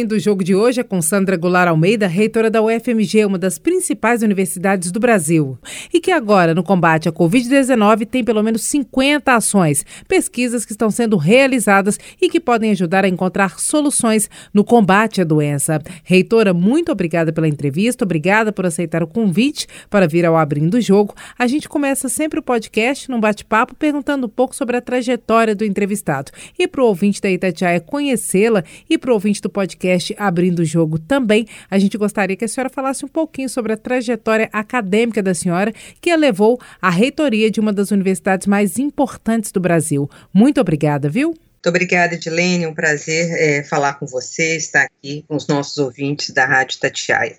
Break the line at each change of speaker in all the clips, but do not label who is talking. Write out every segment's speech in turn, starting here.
Abrindo o jogo de hoje é com Sandra Goulart Almeida, reitora da UFMG, uma das principais universidades do Brasil. E que agora, no combate à Covid-19, tem pelo menos 50 ações, pesquisas que estão sendo realizadas e que podem ajudar a encontrar soluções no combate à doença. Reitora, muito obrigada pela entrevista, obrigada por aceitar o convite para vir ao Abrindo o Jogo. A gente começa sempre o podcast num bate-papo perguntando um pouco sobre a trajetória do entrevistado. E para o ouvinte da Itatiaia conhecê-la e para o ouvinte do podcast podcast Abrindo o Jogo também, a gente gostaria que a senhora falasse um pouquinho sobre a trajetória acadêmica da senhora que a levou à reitoria de uma das universidades mais importantes do Brasil. Muito obrigada, viu?
Muito obrigada, Edilene. Um prazer é, falar com você, estar aqui com os nossos ouvintes da Rádio Tatiaia.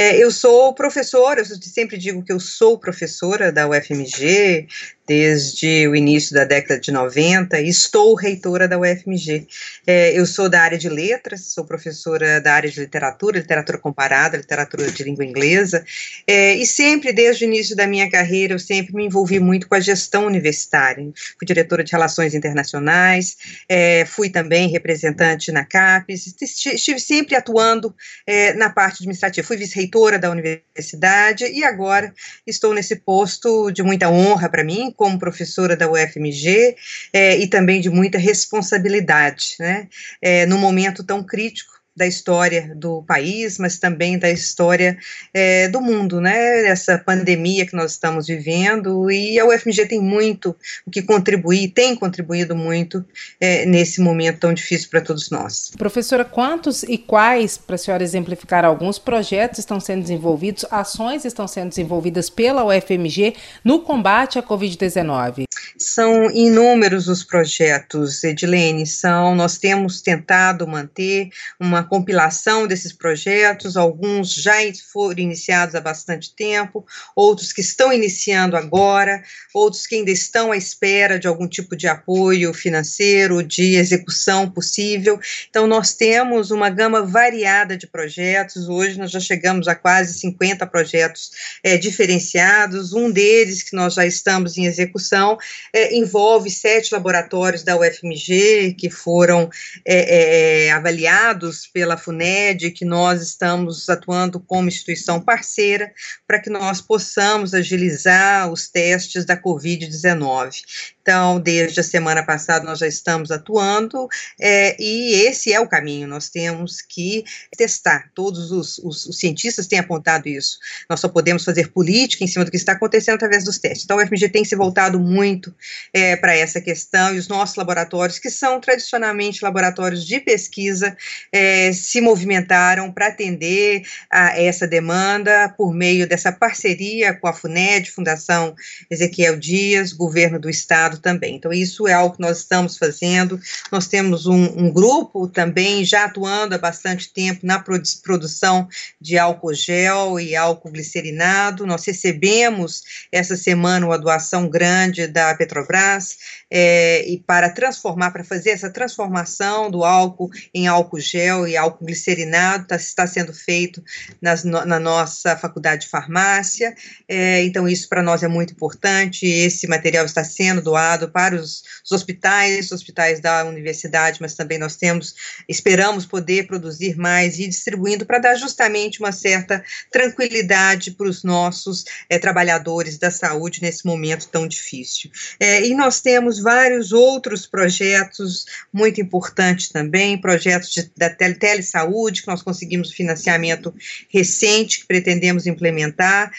É, eu sou professora, eu sempre digo que eu sou professora da UFMG, desde o início da década de 90 e estou reitora da UFMG. É, eu sou da área de letras, sou professora da área de literatura, literatura comparada, literatura de língua inglesa, é, e sempre, desde o início da minha carreira, eu sempre me envolvi muito com a gestão universitária. Fui diretora de relações internacionais, é, fui também representante na CAPES, estive sempre atuando é, na parte administrativa. Fui vice-reitora da universidade e agora estou nesse posto de muita honra para mim, como professora da UFMG é, e também de muita responsabilidade, né, é, num momento tão crítico da história do país, mas também da história é, do mundo, né? Essa pandemia que nós estamos vivendo e a UFMG tem muito o que contribuir, tem contribuído muito é, nesse momento tão difícil para todos nós.
Professora, quantos e quais, para a senhora exemplificar alguns, projetos estão sendo desenvolvidos, ações estão sendo desenvolvidas pela UFMG no combate à Covid-19?
São inúmeros os projetos, Edilene, são, nós temos tentado manter uma compilação desses projetos, alguns já foram iniciados há bastante tempo, outros que estão iniciando agora, outros que ainda estão à espera de algum tipo de apoio financeiro, de execução possível. Então, nós temos uma gama variada de projetos, hoje nós já chegamos a quase 50 projetos é, diferenciados, um deles que nós já estamos em execução é, envolve sete laboratórios da UFMG que foram é, é avaliados pela FUNED, que nós estamos atuando como instituição parceira para que nós possamos agilizar os testes da Covid-19. Então, desde a semana passada, nós já estamos atuando é, e esse é o caminho. Nós temos que testar. Todos os, os, os, cientistas têm apontado isso. Nós só podemos fazer política em cima do que está acontecendo através dos testes. Então, o FMG tem se voltado muito é, para essa questão e os nossos laboratórios, que são tradicionalmente laboratórios de pesquisa, é, se movimentaram para atender a essa demanda por meio dessa parceria com a FUNED, Fundação Ezequiel Dias, Governo do Estado também. Então, isso é algo que nós estamos fazendo. Nós temos um, um grupo também já atuando há bastante tempo na produção de álcool gel e álcool glicerinado. Nós recebemos essa semana uma doação grande da Petrobras é, e para transformar, para fazer essa transformação do álcool em álcool gel e álcool glicerinado, tá, está sendo feito nas, na nossa faculdade de farmácia. É, então, isso para nós é muito importante. Esse material está sendo doado para os, os hospitais, os hospitais da universidade, mas também nós temos, esperamos poder produzir mais e ir distribuindo para dar justamente uma certa tranquilidade para os nossos é, trabalhadores da saúde nesse momento tão difícil. É, e nós temos vários outros projetos muito importantes também, projetos de, da tele, telesaúde, que nós conseguimos financiamento recente, que pretendemos implementar,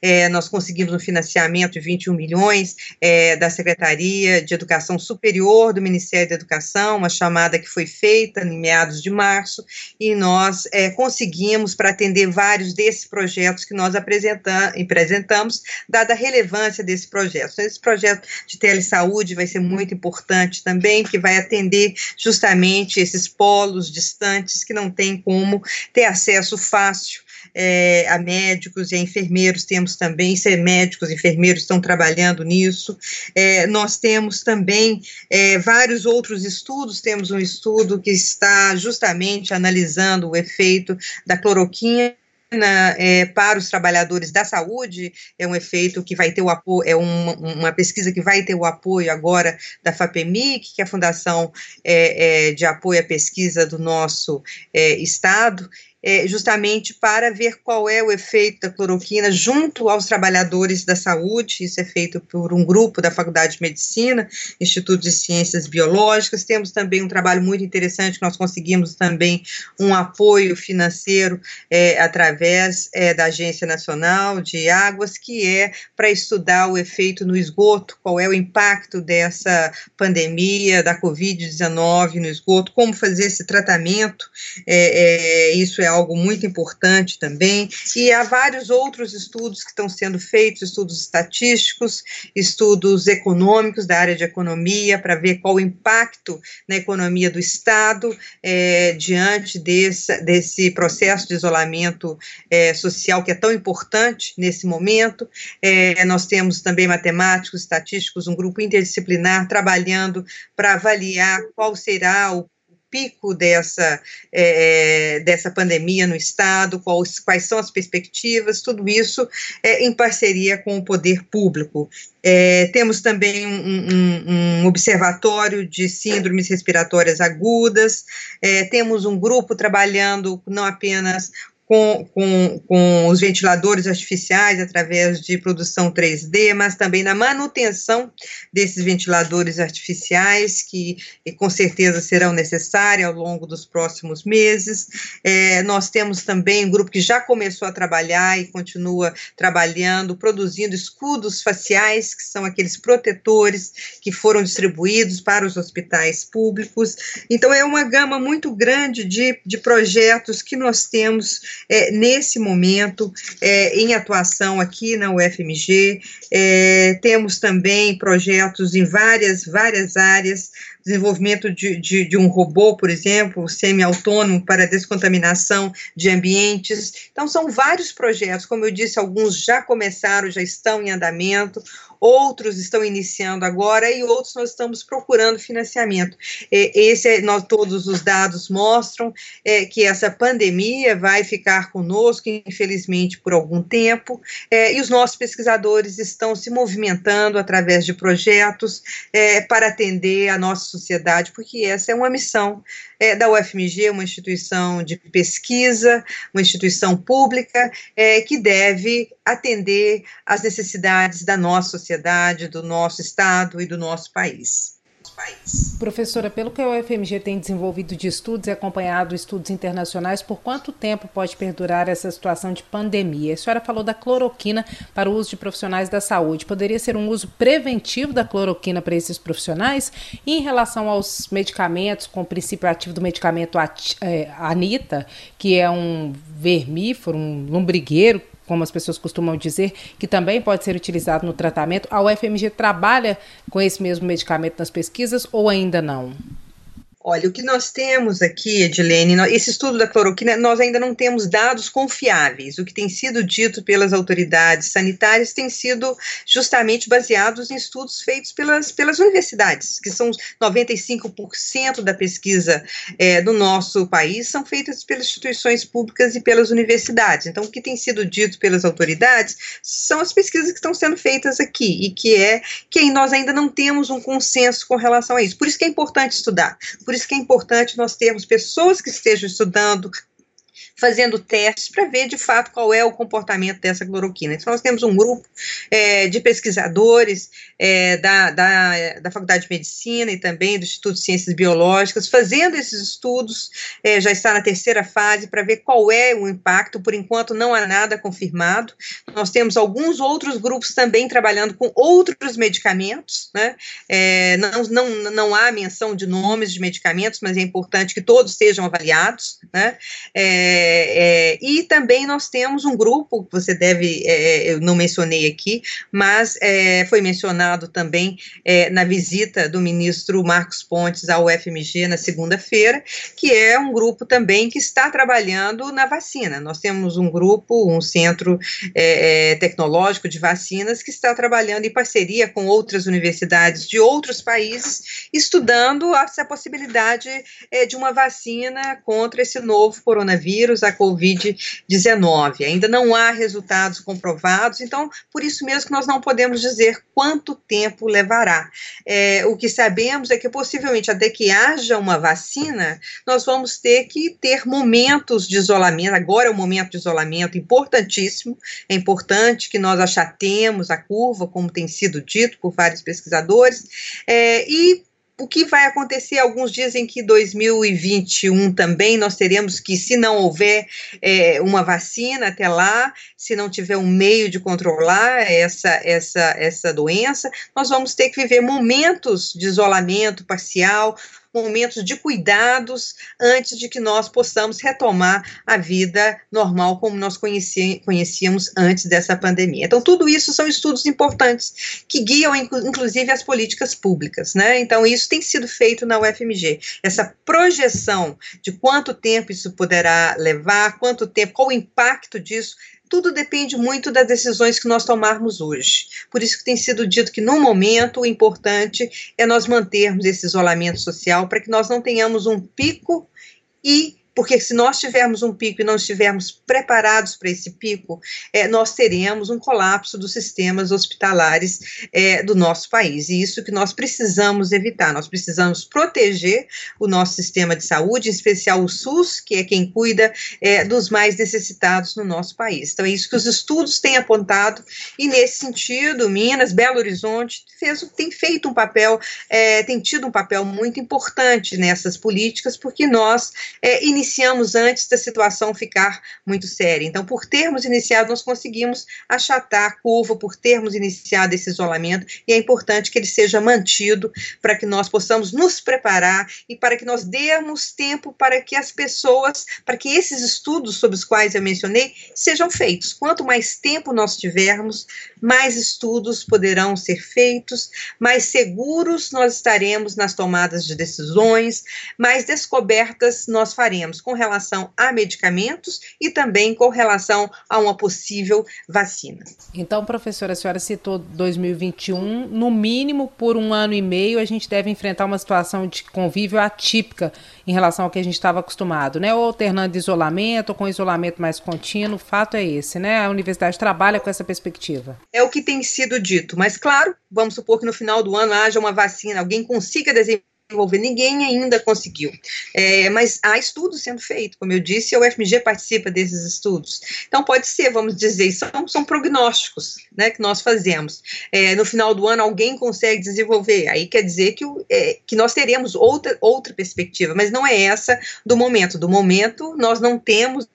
é, nós conseguimos um financiamento de 21 milhões é, da Secretaria de Educação Superior do Ministério da Educação, uma chamada que foi feita em meados de março, e nós é, conseguimos, para atender vários desses projetos que nós apresentamos, dada a relevância desse projeto. Então, esse projeto de telesaúde vai ser muito importante também, que vai atender justamente esses polos distantes que não têm como ter acesso fácil é, a médicos e a enfermeiros, temos também, ser médicos, enfermeiros estão trabalhando nisso. É, nós temos também é, vários outros estudos, temos um estudo que está justamente analisando o efeito da cloroquina é, para os trabalhadores da saúde, é um efeito que vai ter o apoio, é uma, uma pesquisa que vai ter o apoio agora da FAPEMIC, que é a Fundação é, é, de Apoio à Pesquisa do nosso é, Estado, é, justamente para ver qual é o efeito da cloroquina junto aos trabalhadores da saúde. Isso é feito por um grupo da Faculdade de Medicina, Instituto de Ciências Biológicas. Temos também um trabalho muito interessante, nós conseguimos também um apoio financeiro é, através é, da Agência Nacional de Águas, que é para estudar o efeito no esgoto, qual é o impacto dessa pandemia da Covid-19 no esgoto, como fazer esse tratamento. É, é, isso é algo muito importante também, e há vários outros estudos que estão sendo feitos, estudos estatísticos, estudos econômicos da área de economia, para ver qual o impacto na economia do Estado é, diante desse, desse processo de isolamento é, social que é tão importante nesse momento. É, nós temos também matemáticos, estatísticos, um grupo interdisciplinar trabalhando para avaliar qual será o pico dessa, é, dessa pandemia no Estado, quais, quais são as perspectivas, tudo isso é, em parceria com o poder público. É, temos também um, um, um, observatório de síndromes respiratórias agudas, é, temos um grupo trabalhando não apenas com, com, com os ventiladores artificiais através de produção 3D, mas também na manutenção desses ventiladores artificiais, que com certeza serão necessários ao longo dos próximos meses. É, nós temos também um grupo que já começou a trabalhar e continua trabalhando, produzindo escudos faciais, que são aqueles protetores que foram distribuídos para os hospitais públicos. Então, é uma gama muito grande de, de projetos que nós temos é, nesse momento é, em atuação aqui na UFMG. É, temos também projetos em várias, várias áreas, desenvolvimento de, de, de um robô, por exemplo, semi-autônomo para descontaminação de ambientes. Então, são vários projetos, como eu disse, alguns já começaram, já estão em andamento, outros estão iniciando agora e outros nós estamos procurando financiamento. Esse, é, nós, todos os dados mostram é, que essa pandemia vai ficar conosco, infelizmente, por algum tempo, é, e os nossos pesquisadores estão se movimentando através de projetos é, para atender a nossa sociedade, porque essa é uma missão é, da UFMG, uma instituição de pesquisa, uma instituição pública é, que deve atender às necessidades da nossa sociedade, do nosso Estado e do nosso país
país. Professora, pelo que a UFMG tem desenvolvido de estudos e acompanhado estudos internacionais, por quanto tempo pode perdurar essa situação de pandemia? A senhora falou da cloroquina para o uso de profissionais da saúde. Poderia ser um uso preventivo da cloroquina para esses profissionais? E em relação aos medicamentos, com o princípio ativo do medicamento é, Anita, que é um vermífero, um lombrigueiro como as pessoas costumam dizer, que também pode ser utilizado no tratamento. A UFMG trabalha com esse mesmo medicamento nas pesquisas ou ainda não?
Olha, o que nós temos aqui, Edilene, esse estudo da cloroquina, nós ainda não temos dados confiáveis. O que tem sido dito pelas autoridades sanitárias tem sido justamente baseados em estudos feitos pelas, pelas universidades, que são 95% da pesquisa é, do nosso país são feitas pelas instituições públicas e pelas universidades. Então, o que tem sido dito pelas autoridades são as pesquisas que estão sendo feitas aqui, e que é que nós ainda não temos um consenso com relação a isso. Por isso que é importante estudar por isso que é importante nós termos pessoas que estejam estudando fazendo testes para ver de fato qual é o comportamento dessa cloroquina. Então, nós temos um grupo é, de pesquisadores é, da, da, da, Faculdade de Medicina e também do Instituto de Ciências Biológicas fazendo esses estudos, é, já está na terceira fase, para ver qual é o impacto. Por enquanto, não há nada confirmado. Nós temos alguns outros grupos também trabalhando com outros medicamentos, né? É, não, não, não há menção de nomes de medicamentos, mas é importante que todos sejam avaliados, né? É, é, é, e também nós temos um grupo, você deve, é, eu não mencionei aqui, mas é, foi mencionado também é, na visita do ministro Marcos Pontes ao UFMG na segunda-feira, que é um grupo também que está trabalhando na vacina. Nós temos um grupo, um centro é, tecnológico de vacinas que está trabalhando em parceria com outras universidades de outros países, estudando essa possibilidade de uma vacina contra esse novo coronavírus vírus, a Covid-19. Ainda não há resultados comprovados, então, por isso mesmo que nós não podemos dizer quanto tempo levará. É, o que sabemos é que, possivelmente, até que haja uma vacina, nós vamos ter que ter momentos de isolamento. Agora é um momento de isolamento importantíssimo, é importante que nós achatemos a curva, como tem sido dito por vários pesquisadores, é, e o que vai acontecer? Alguns dizem que 2021 também nós teremos que, se não houver é, uma vacina até lá, se não tiver um meio de controlar essa, essa, essa doença, nós vamos ter que viver momentos de isolamento parcial, momentos de cuidados antes de que nós possamos retomar a vida normal como nós conhecíamos antes dessa pandemia. Então, tudo isso são estudos importantes que guiam, inclusive, as políticas públicas, né? Então, isso tem sido feito na UFMG. Essa projeção de quanto tempo isso poderá levar, quanto tempo, qual o impacto disso tudo depende muito das decisões que nós tomarmos hoje. Por isso que tem sido dito que, no momento, o importante é nós mantermos esse isolamento social para que nós não tenhamos um pico e porque se nós tivermos um pico e não estivermos preparados para esse pico, é, nós teremos um colapso dos sistemas hospitalares é, do nosso país. E isso que nós precisamos evitar. Nós precisamos proteger o nosso sistema de saúde, em especial o SUS, que é quem cuida é, dos mais necessitados no nosso país. Então, é isso que os estudos têm apontado, e nesse sentido, Minas, Belo Horizonte, fez, tem feito um papel, é, tem tido um papel muito importante nessas políticas, porque nós é, iniciamos antes da situação ficar muito séria. Então, por termos iniciado, nós conseguimos achatar a curva, por termos iniciado esse isolamento, e é importante que ele seja mantido para que nós possamos nos preparar e para que nós demos tempo para que as pessoas, para que esses estudos sobre os quais eu mencionei sejam feitos. Quanto mais tempo nós tivermos, mais estudos poderão ser feitos, mais seguros nós estaremos nas tomadas de decisões, mais descobertas nós faremos com relação a medicamentos e também com relação a uma possível vacina.
Então, professora, a senhora citou 2021, no mínimo por um ano e meio a gente deve enfrentar uma situação de convívio atípica em relação ao que a gente estava acostumado, né? Ou alternando isolamento, ou com isolamento mais contínuo, o fato é esse, né? A universidade trabalha com essa perspectiva.
É o que tem sido dito, mas claro, vamos supor que no final do ano haja uma vacina, alguém consiga desenvolver desenvolver. Ninguém ainda conseguiu. É, mas há estudos sendo feitos, como eu disse, a UFMG participa desses estudos. Então, pode ser, vamos dizer, são, são prognósticos né, que nós fazemos. É, no final do ano, alguém consegue desenvolver. Aí quer dizer que, é, que nós teremos outra, outra perspectiva, mas não é essa do momento. Do momento, nós não temos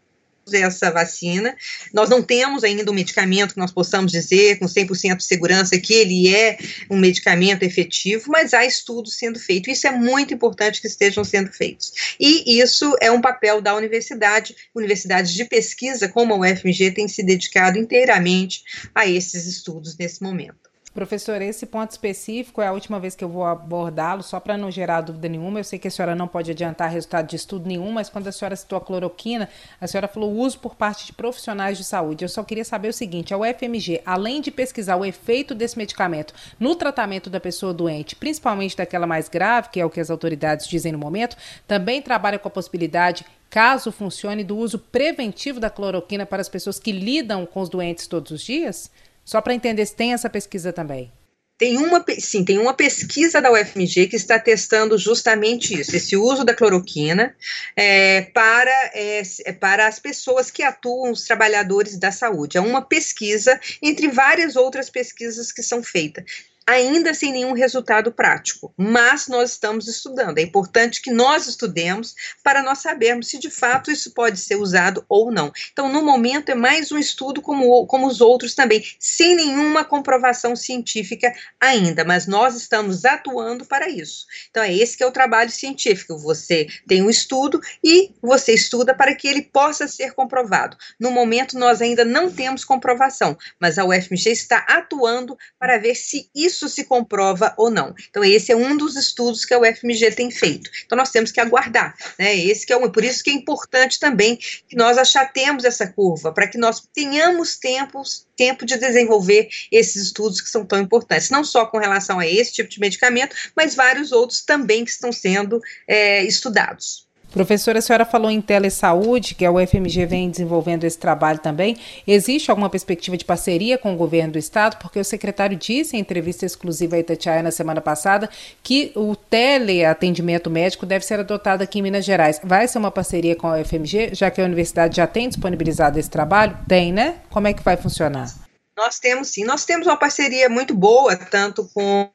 essa vacina. Nós não temos ainda um medicamento que nós possamos dizer com 100% de segurança que ele é um medicamento efetivo, mas há estudos sendo feitos. Isso é muito importante que estejam sendo feitos. E isso é um papel da universidade. Universidades de pesquisa, como a UFMG, tem se dedicado inteiramente a esses estudos nesse momento.
Professor, esse ponto específico é a última vez que eu vou abordá-lo, só para não gerar dúvida nenhuma. Eu sei que a senhora não pode adiantar resultado de estudo nenhum, mas quando a senhora citou a cloroquina, a senhora falou uso por parte de profissionais de saúde. Eu só queria saber o seguinte: a UFMG, além de pesquisar o efeito desse medicamento no tratamento da pessoa doente, principalmente daquela mais grave, que é o que as autoridades dizem no momento, também trabalha com a possibilidade caso funcione, do uso preventivo da cloroquina para as pessoas que lidam com os doentes todos os dias? Só para entender se tem essa pesquisa também.
Tem uma, sim, tem uma pesquisa da UFMG que está testando justamente isso, esse uso da cloroquina é, para, é, é, para as pessoas que atuam, os trabalhadores da saúde. É uma pesquisa entre várias outras pesquisas que são feitas ainda sem nenhum resultado prático, mas nós estamos estudando. É importante que nós estudemos para nós sabermos se de fato isso pode ser usado ou não. Então, no momento, é mais um estudo como, como os outros também, sem nenhuma comprovação científica ainda, mas nós estamos atuando para isso. Então, é esse que é o trabalho científico. Você tem um estudo e você estuda para que ele possa ser comprovado. No momento, nós ainda não temos comprovação, mas a UFMG está atuando para ver se isso isso se comprova ou não. Então, esse é um dos estudos que a UFMG tem feito. Então, nós temos que aguardar, né? Esse que é um, por isso que é importante também que nós achatemos essa curva, para que nós tenhamos tempos, tempo de desenvolver esses estudos que são tão importantes, não só com relação a esse tipo de medicamento, mas vários outros também que estão sendo é, estudados.
Professora, a senhora falou em telesaúde, que a UFMG vem desenvolvendo esse trabalho também. Existe alguma perspectiva de parceria com o governo do estado? Porque o secretário disse em entrevista exclusiva à Itatiaia na semana passada que o teleatendimento médico deve ser adotado aqui em Minas Gerais. Vai ser uma parceria com a UFMG, já que a universidade já tem disponibilizado esse trabalho? Tem, né? Como é que vai funcionar?
Nós temos sim, nós temos uma parceria muito boa, tanto com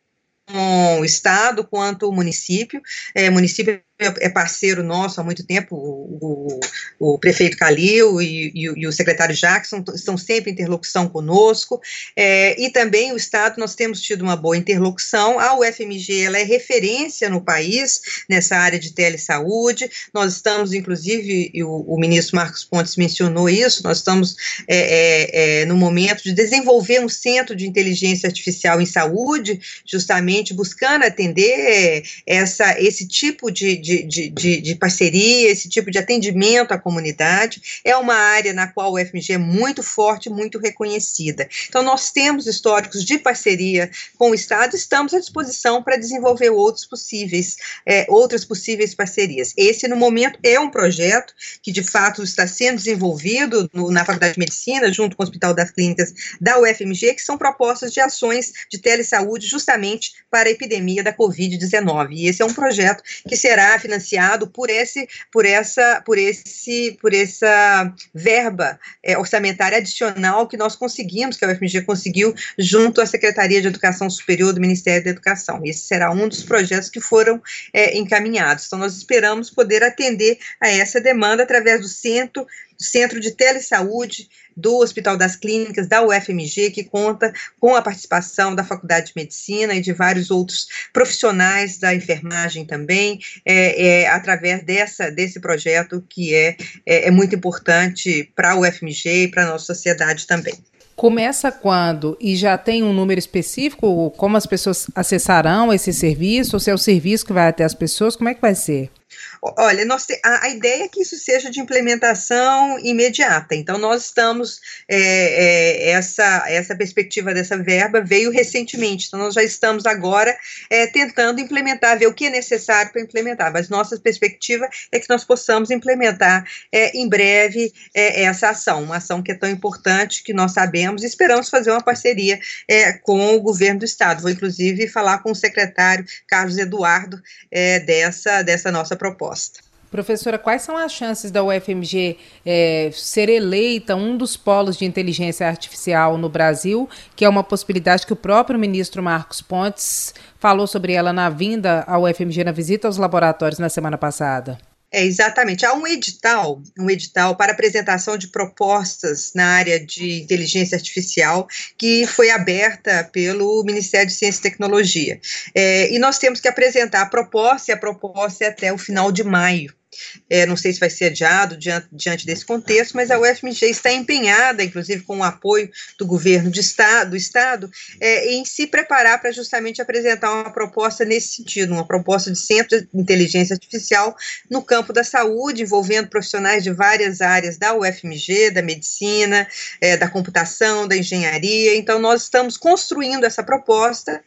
o estado quanto o município. É, município é parceiro nosso há muito tempo, o, o, prefeito Calil e, e, e, o secretário Jackson estão sempre em interlocução conosco, é, e também o Estado, nós temos tido uma boa interlocução, a UFMG ela é referência no país nessa área de telesaúde, nós estamos, inclusive, o, o ministro Marcos Pontes mencionou isso, nós estamos é, é, é, no momento de desenvolver um centro de inteligência artificial em saúde, justamente buscando atender essa, esse tipo de, de de, de, de, de, parceria, esse tipo de atendimento à comunidade. É uma área na qual o FMG é muito forte, muito reconhecida. Então, nós temos históricos de parceria com o Estado, estamos à disposição para desenvolver outros possíveis, é, outras possíveis parcerias. Esse, no momento, é um projeto que, de fato, está sendo desenvolvido no, na Faculdade de Medicina, junto com o Hospital das Clínicas da UFMG, que são propostas de ações de telesaúde justamente para a epidemia da Covid-19. E esse é um projeto que será financiado por esse, por essa, por esse, por essa verba é, orçamentária adicional que nós conseguimos, que a UFMG conseguiu, junto à Secretaria de Educação Superior do Ministério da Educação. Esse será um dos projetos que foram é, encaminhados. Então, nós esperamos poder atender a essa demanda através do Centro Centro de Telesaúde do Hospital das Clínicas, da UFMG, que conta com a participação da Faculdade de Medicina e de vários outros profissionais da enfermagem também, é, é através dessa, desse projeto que é, é, é muito importante para a UFMG e para a nossa sociedade também.
Começa quando? E já tem um número específico? Como as pessoas acessarão esse serviço? Ou se é o serviço que vai até as pessoas? Como é que vai ser?
Olha, nós te, a, a, ideia é que isso seja de implementação imediata. Então, nós estamos, é, é, essa, essa perspectiva dessa verba veio recentemente. Então, nós já estamos agora é, tentando implementar, ver o que é necessário para implementar. Mas nossa perspectiva é que nós possamos implementar é, em breve é, essa ação, uma ação que é tão importante que nós sabemos e esperamos fazer uma parceria é, com o governo do Estado. Vou, inclusive, falar com o secretário Carlos Eduardo dessa, dessa nossa proposta.
Professora, quais são as chances da UFMG é, ser eleita um dos polos de inteligência artificial no Brasil, que é uma possibilidade que o próprio ministro Marcos Pontes falou sobre ela na vinda à UFMG na visita aos laboratórios na semana passada?
É, exatamente. Há um edital, um edital para apresentação de propostas na área de inteligência artificial que foi aberta pelo Ministério de Ciência e Tecnologia. É, e nós temos que apresentar a proposta, e a proposta é até o final de maio. É, não sei se vai ser adiado diante, diante desse contexto, mas a UFMG está empenhada, inclusive com o apoio do governo de estado, do Estado, é, em se preparar para justamente apresentar uma proposta nesse sentido, uma proposta de centro de inteligência artificial no campo da saúde, envolvendo profissionais de várias áreas da UFMG, da medicina, é, da computação, da engenharia. Então, nós estamos construindo essa proposta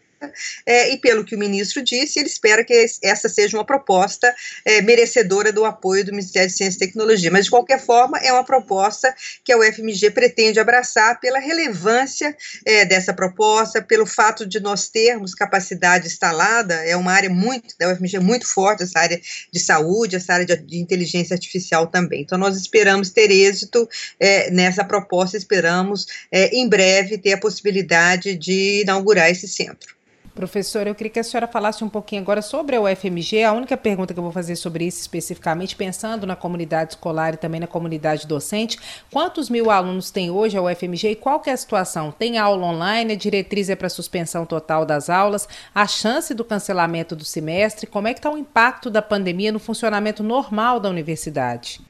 é, e pelo que o ministro disse, ele espera que essa seja uma proposta é, merecedora do apoio do Ministério de Ciência e Tecnologia. Mas, de qualquer forma, é uma proposta que a UFMG pretende abraçar pela relevância é, dessa proposta, pelo fato de nós termos capacidade instalada, é uma área muito, da UFMG muito forte, essa área de saúde, essa área de, de inteligência artificial também. Então, nós esperamos ter êxito é, nessa proposta, esperamos é, em breve ter a possibilidade de inaugurar esse centro.
Professora, eu queria que a senhora falasse um pouquinho agora sobre a UFMG. A única pergunta que eu vou fazer sobre isso especificamente, pensando na comunidade escolar e também na comunidade docente, quantos mil alunos tem hoje a UFMG e qual que é a situação? Tem aula online, a diretriz é para suspensão total das aulas, a chance do cancelamento do semestre, como é que está o impacto da pandemia no funcionamento normal da universidade?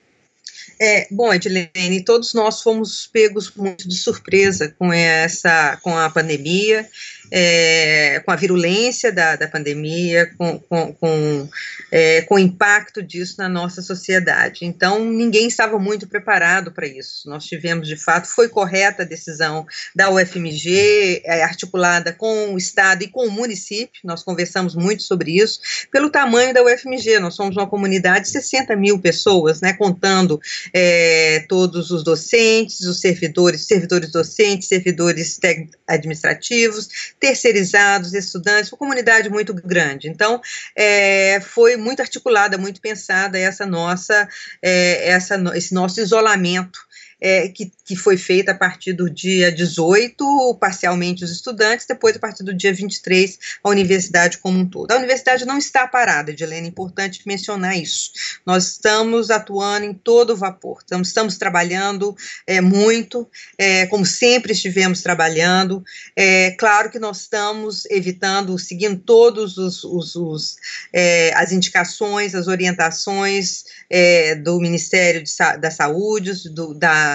É, bom, Edilene, todos nós fomos pegos muito de surpresa com essa, com a pandemia é, com a virulência da, da pandemia, com, com, com, é, com o impacto disso na nossa sociedade. Então, ninguém estava muito preparado para isso. Nós tivemos, de fato, foi correta a decisão da UFMG, é, articulada com o Estado e com o município, nós conversamos muito sobre isso, pelo tamanho da UFMG, nós somos uma comunidade de 60 mil pessoas, né, contando é, todos os docentes, os servidores, servidores docentes, servidores administrativos, terceirizados, estudantes, uma comunidade muito grande. Então, é, foi muito articulada, muito pensada essa nossa, é, essa, esse nosso isolamento é, que, que foi feita a partir do dia 18, parcialmente os estudantes, depois a partir do dia 23, a universidade como um todo. A universidade não está parada, Edilene, é importante mencionar isso. Nós estamos atuando em todo vapor, estamos, estamos trabalhando é, muito, é, como sempre estivemos trabalhando. É, claro que nós estamos evitando, seguindo todos os, os, os é, as indicações, as orientações é, do Ministério de, da Saúde, do, da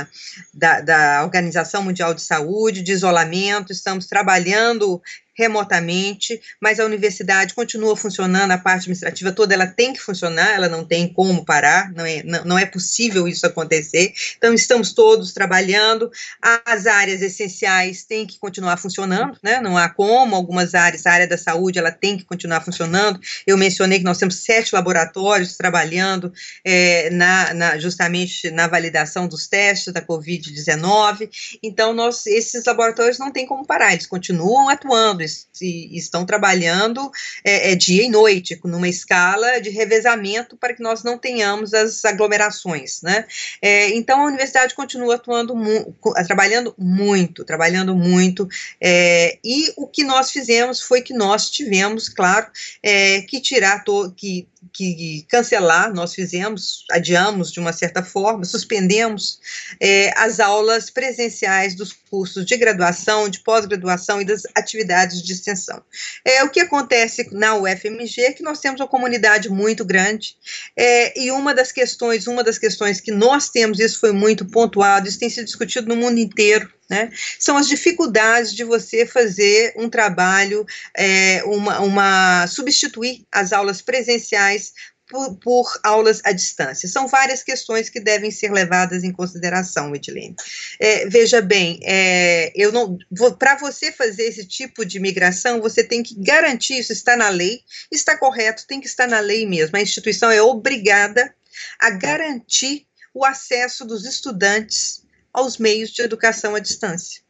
da, da, Organização Mundial de Saúde, de isolamento, estamos trabalhando remotamente, mas a universidade continua funcionando, a parte administrativa toda ela tem que funcionar, ela não tem como parar, não é, não, não é possível isso acontecer. Então, estamos todos trabalhando, as áreas essenciais têm que continuar funcionando, né? Não há como, algumas áreas, a área da saúde, ela tem que continuar funcionando. Eu mencionei que nós temos sete laboratórios trabalhando é, na, na, justamente na validação dos testes da Covid-19. Então, nós, esses laboratórios não têm como parar, eles continuam atuando, e estão trabalhando é, é, dia e noite, numa escala de revezamento para que nós não tenhamos as aglomerações, né? É, então a universidade continua atuando, mu trabalhando muito, trabalhando muito, é, e o que nós fizemos foi que nós tivemos, claro, é, que tirar, que que cancelar, nós fizemos, adiamos de uma certa forma, suspendemos é, as aulas presenciais dos cursos de graduação, de pós-graduação e das atividades de extensão. É, o que acontece na UFMG é que nós temos uma comunidade muito grande é, e uma das questões, uma das questões que nós temos, isso foi muito pontuado, isso tem sido discutido no mundo inteiro, né? São as dificuldades de você fazer um trabalho, é, uma, uma substituir as aulas presenciais por, por, aulas à distância. São várias questões que devem ser levadas em consideração, Edilene. É, veja bem, é, eu não, para você fazer esse tipo de migração, você tem que garantir isso está na lei, está correto, tem que estar na lei mesmo. A instituição é obrigada a garantir o acesso dos estudantes aos meios de educação à distância.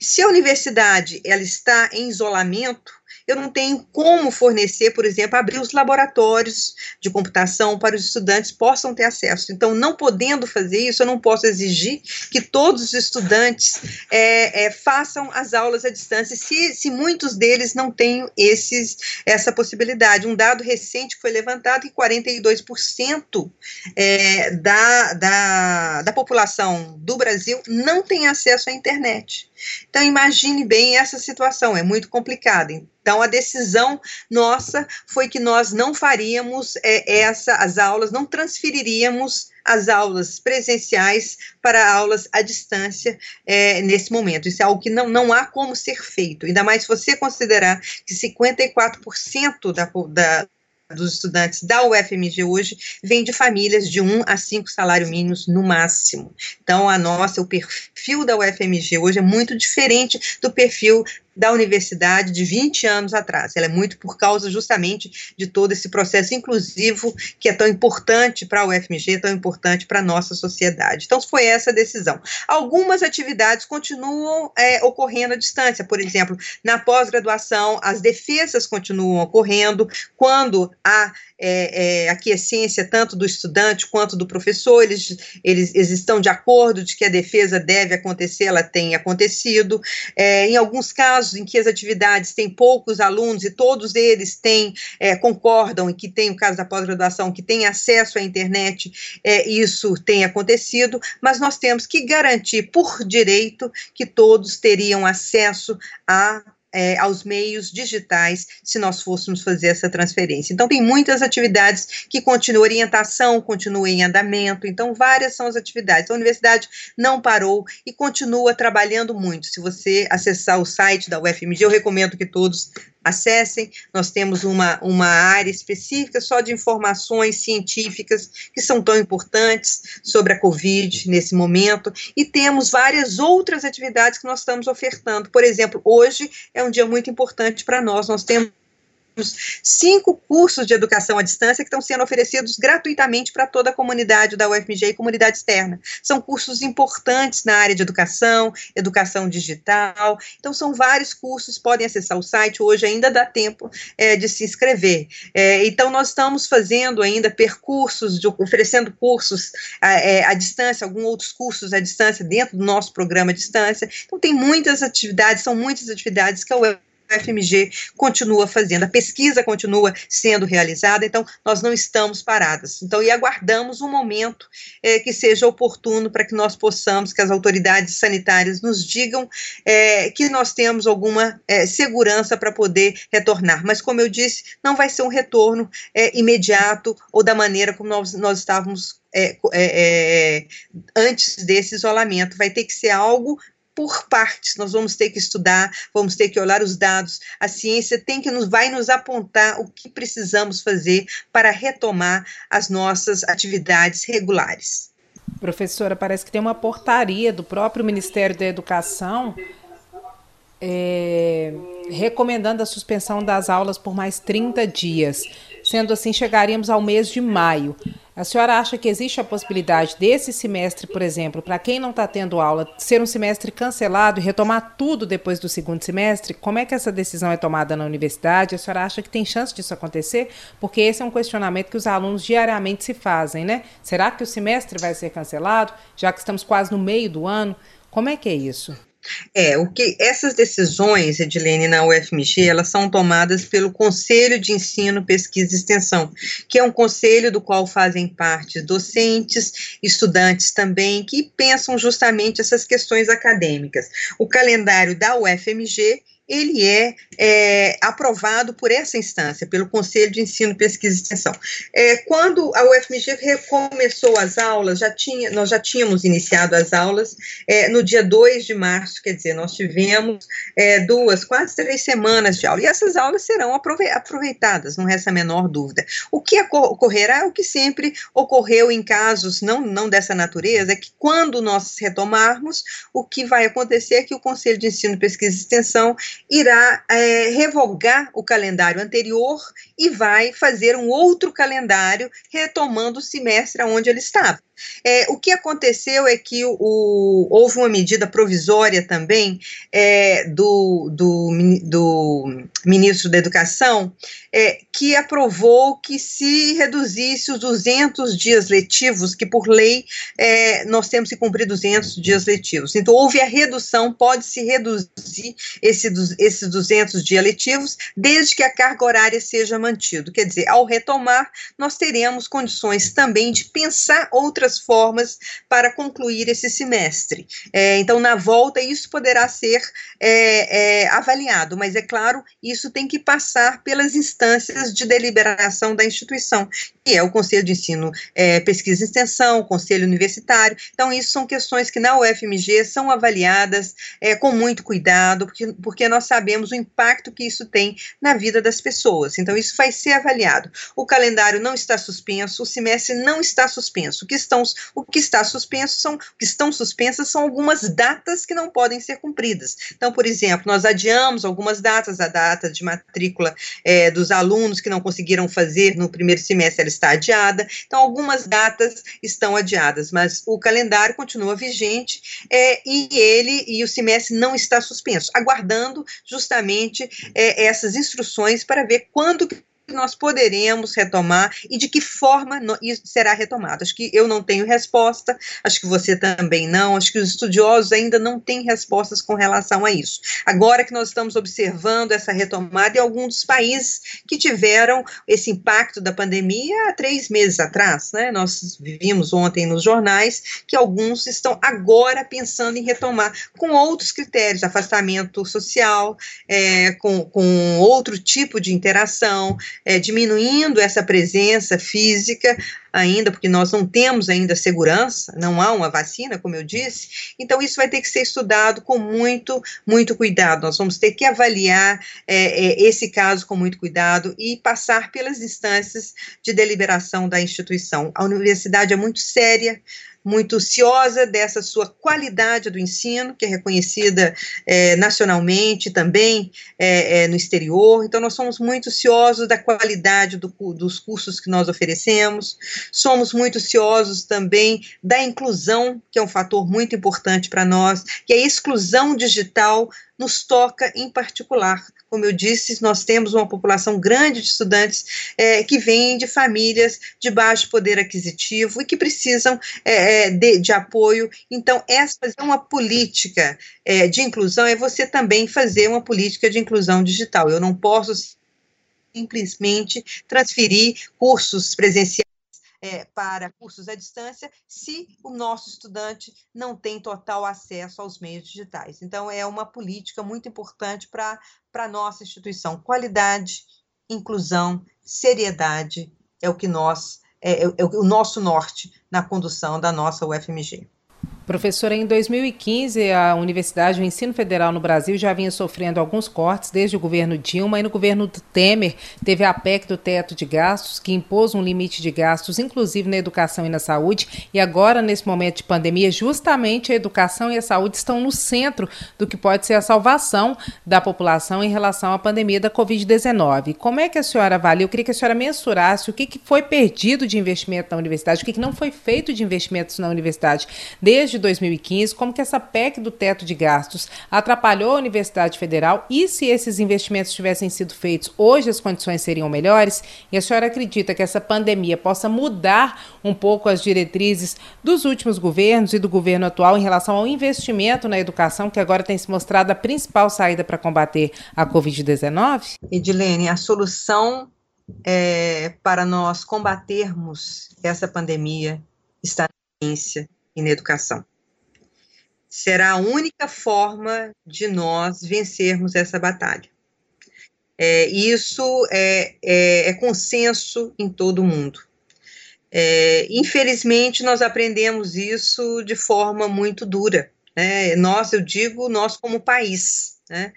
Se a universidade ela está em isolamento, eu não tenho como fornecer, por exemplo, abrir os laboratórios de computação para os estudantes possam ter acesso. Então, não podendo fazer isso, eu não posso exigir que todos os estudantes é, é, façam as aulas à distância, se, se muitos deles não têm esses, essa possibilidade. Um dado recente foi levantado que 42% é, da, da, da população do Brasil não tem acesso à internet. Então, imagine bem essa situação, é muito complicada. Então, a decisão nossa foi que nós não faríamos é, essa, as aulas, não transferiríamos as aulas presenciais para aulas à distância é, nesse momento. Isso é algo que não, não há como ser feito, ainda mais se você considerar que 54% da, da, dos estudantes da UFMG hoje vem de famílias de um a cinco salários mínimos no máximo. Então, a nossa, o perfil da UFMG hoje é muito diferente do perfil da universidade de 20 anos atrás. Ela é muito por causa justamente de todo esse processo inclusivo que é tão importante para a UFMG, tão importante para a nossa sociedade. Então, foi essa a decisão. Algumas atividades continuam é, ocorrendo à distância, por exemplo, na pós-graduação, as defesas continuam ocorrendo quando há é, é, aquiescência tanto do estudante quanto do professor, eles, eles, eles, estão de acordo de que a defesa deve acontecer, ela tem acontecido. É, em alguns casos em que as atividades têm poucos alunos e todos eles têm, é, concordam, e que tem o caso da pós-graduação, que tem acesso à internet, é, isso tem acontecido, mas nós temos que garantir por direito que todos teriam acesso a é, aos meios digitais se nós fôssemos fazer essa transferência. Então, tem muitas atividades que continuam, orientação continua em andamento, então, várias são as atividades. A universidade não parou e continua trabalhando muito. Se você acessar o site da UFMG, eu recomendo que todos acessem. Nós temos uma, uma área específica só de informações científicas que são tão importantes sobre a Covid nesse momento, e temos várias outras atividades que nós estamos ofertando. Por exemplo, hoje é um dia muito importante para nós, nós temos cinco cursos de educação à distância que estão sendo oferecidos gratuitamente para toda a comunidade da UFMG e comunidade externa. São cursos importantes na área de educação, educação digital. Então, são vários cursos, podem acessar o site, hoje ainda dá tempo é, de se inscrever. É, então, nós estamos fazendo ainda percursos, de, oferecendo cursos é, à distância, alguns outros cursos à distância dentro do nosso programa à distância. Então, tem muitas atividades, são muitas atividades que a FMG continua fazendo, a pesquisa continua sendo realizada, então nós não estamos paradas. Então, e aguardamos um momento é, que seja oportuno para que nós possamos, que as autoridades sanitárias nos digam é, que nós temos alguma é, segurança para poder retornar. Mas, como eu disse, não vai ser um retorno é, imediato ou da maneira como nós, nós estávamos é, é, é, antes desse isolamento. Vai ter que ser algo por partes. Nós vamos ter que estudar, vamos ter que olhar os dados. A ciência tem que nos vai nos apontar o que precisamos fazer para retomar as nossas atividades regulares.
Professora, parece que tem uma portaria do próprio Ministério da Educação é, recomendando a suspensão das aulas por mais 30 dias. Sendo assim, chegaríamos ao mês de maio. A senhora acha que existe a possibilidade desse semestre, por exemplo, para quem não está tendo aula, ser um semestre cancelado e retomar tudo depois do segundo semestre? Como é que essa decisão é tomada na universidade? A senhora acha que tem chance disso acontecer? Porque esse é um questionamento que os alunos diariamente se fazem, né? Será que o semestre vai ser cancelado, já que estamos quase no meio do ano? Como é que é isso?
É, o que essas decisões, Edilene, na UFMG, elas são tomadas pelo Conselho de Ensino, Pesquisa e Extensão, que é um conselho do qual fazem parte docentes, estudantes também, que pensam justamente essas questões acadêmicas. O calendário da UFMG ele é, é, aprovado por essa instância, pelo Conselho de Ensino, Pesquisa e Extensão. É, quando a UFMG recomeçou as aulas, já tinha, nós já tínhamos iniciado as aulas é, no dia 2 de março, quer dizer, nós tivemos é, duas, quase três semanas de aula, e essas aulas serão aproveitadas, não resta a menor dúvida. O que ocorrerá é o que sempre ocorreu em casos não, não dessa natureza, é que quando nós retomarmos, o que vai acontecer é que o Conselho de Ensino, Pesquisa e Extensão irá é, revogar o calendário anterior e vai fazer um outro calendário retomando o semestre onde ele estava. É, o que aconteceu é que o, houve uma medida provisória também é, do, do, do, ministro da Educação é, que aprovou que se reduzisse os 200 dias letivos, que por lei é, nós temos que cumprir 200 dias letivos. Então, houve a redução, pode-se reduzir esse, esses 200 dias letivos, desde que a carga horária seja mantida. Quer dizer, ao retomar, nós teremos condições também de pensar outras outras formas para concluir esse semestre. É, então, na volta, isso poderá ser é, é, avaliado, mas é claro, isso tem que passar pelas instâncias de deliberação da instituição, que é o Conselho de Ensino, é, Pesquisa e Extensão, o Conselho Universitário. Então, isso são questões que na UFMG são avaliadas é, com muito cuidado, porque, porque nós sabemos o impacto que isso tem na vida das pessoas. Então, isso vai ser avaliado. O calendário não está suspenso, o semestre não está suspenso. O que, estão, o que está suspenso são, que estão suspensas são algumas datas que não podem ser cumpridas. Então, por exemplo, nós adiamos algumas datas, a data de matrícula é, dos alunos que não conseguiram fazer no primeiro semestre, ela está adiada. Então, algumas datas estão adiadas, mas o calendário continua vigente é, e ele e o semestre não está suspenso, aguardando justamente é, essas instruções para ver quando nós poderemos retomar e de que forma isso será retomado. Acho que eu não tenho resposta, acho que você também não, acho que os estudiosos ainda não têm respostas com relação a isso. Agora que nós estamos observando essa retomada em alguns dos países que tiveram esse impacto da pandemia há três meses atrás, né? Nós vimos ontem nos jornais que alguns estão agora pensando em retomar com outros critérios, afastamento social, é, com, com outro tipo de interação, é, diminuindo essa presença física ainda, porque nós não temos ainda segurança, não há uma vacina, como eu disse, então isso vai ter que ser estudado com muito, muito cuidado. Nós vamos ter que avaliar é, é, esse caso com muito cuidado e passar pelas instâncias de deliberação da instituição. A universidade é muito séria, muito ciosa dessa sua qualidade do ensino, que é reconhecida é, nacionalmente também é, é, no exterior. Então, nós somos muito ciosos da qualidade do, dos cursos que nós oferecemos, somos muito ciosos também da inclusão, que é um fator muito importante para nós, que a exclusão digital nos toca em particular. Como eu disse, nós temos uma população grande de estudantes é, que vêm de famílias de baixo poder aquisitivo e que precisam é, é de, de, apoio. Então, essa fazer uma política é, de inclusão é você também fazer uma política de inclusão digital. Eu não posso simplesmente transferir cursos presenciais é, para cursos à distância se o nosso estudante não tem total acesso aos meios digitais. Então, é uma política muito importante para a nossa instituição. Qualidade, inclusão, seriedade é o que nós, é, é, é o nosso norte na condução da nossa UFMG.
Professora, em 2015, a Universidade, o ensino federal no Brasil já vinha sofrendo alguns cortes desde o governo Dilma e no governo Temer teve a PEC do teto de gastos, que impôs um limite de gastos, inclusive na educação e na saúde. E agora, nesse momento de pandemia, justamente a educação e a saúde estão no centro do que pode ser a salvação da população em relação à pandemia da Covid-19. Como é que a senhora avalia? Eu queria que a senhora mensurasse o que, foi perdido de investimento na universidade, o que não foi feito de investimentos na universidade desde de 2015, como que essa PEC do teto de gastos atrapalhou a Universidade Federal e se esses investimentos tivessem sido feitos, hoje as condições seriam melhores? E a senhora acredita que essa pandemia possa mudar um pouco as diretrizes dos últimos governos e do governo atual em relação ao investimento na educação, que agora tem se mostrado a principal saída para combater a Covid-19?
Edilene, a solução é, para nós combatermos essa pandemia está na ciência e na educação. Será a única forma de nós vencermos essa batalha. É, isso é, é, é, consenso em todo o mundo. É, infelizmente, nós aprendemos isso de forma muito dura. Né? Nós, eu digo, nós como país. Né?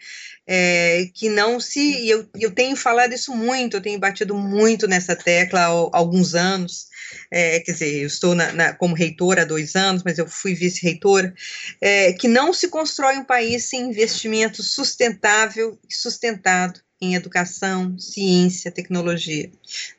É, que não se. Eu, eu tenho falado isso muito, eu tenho batido muito nessa tecla há, há alguns anos, é, quer dizer, eu estou na, na, como reitora há dois anos, mas eu fui vice-reitora, é, que não se constrói um país sem investimento sustentável e sustentado em educação, ciência, tecnologia.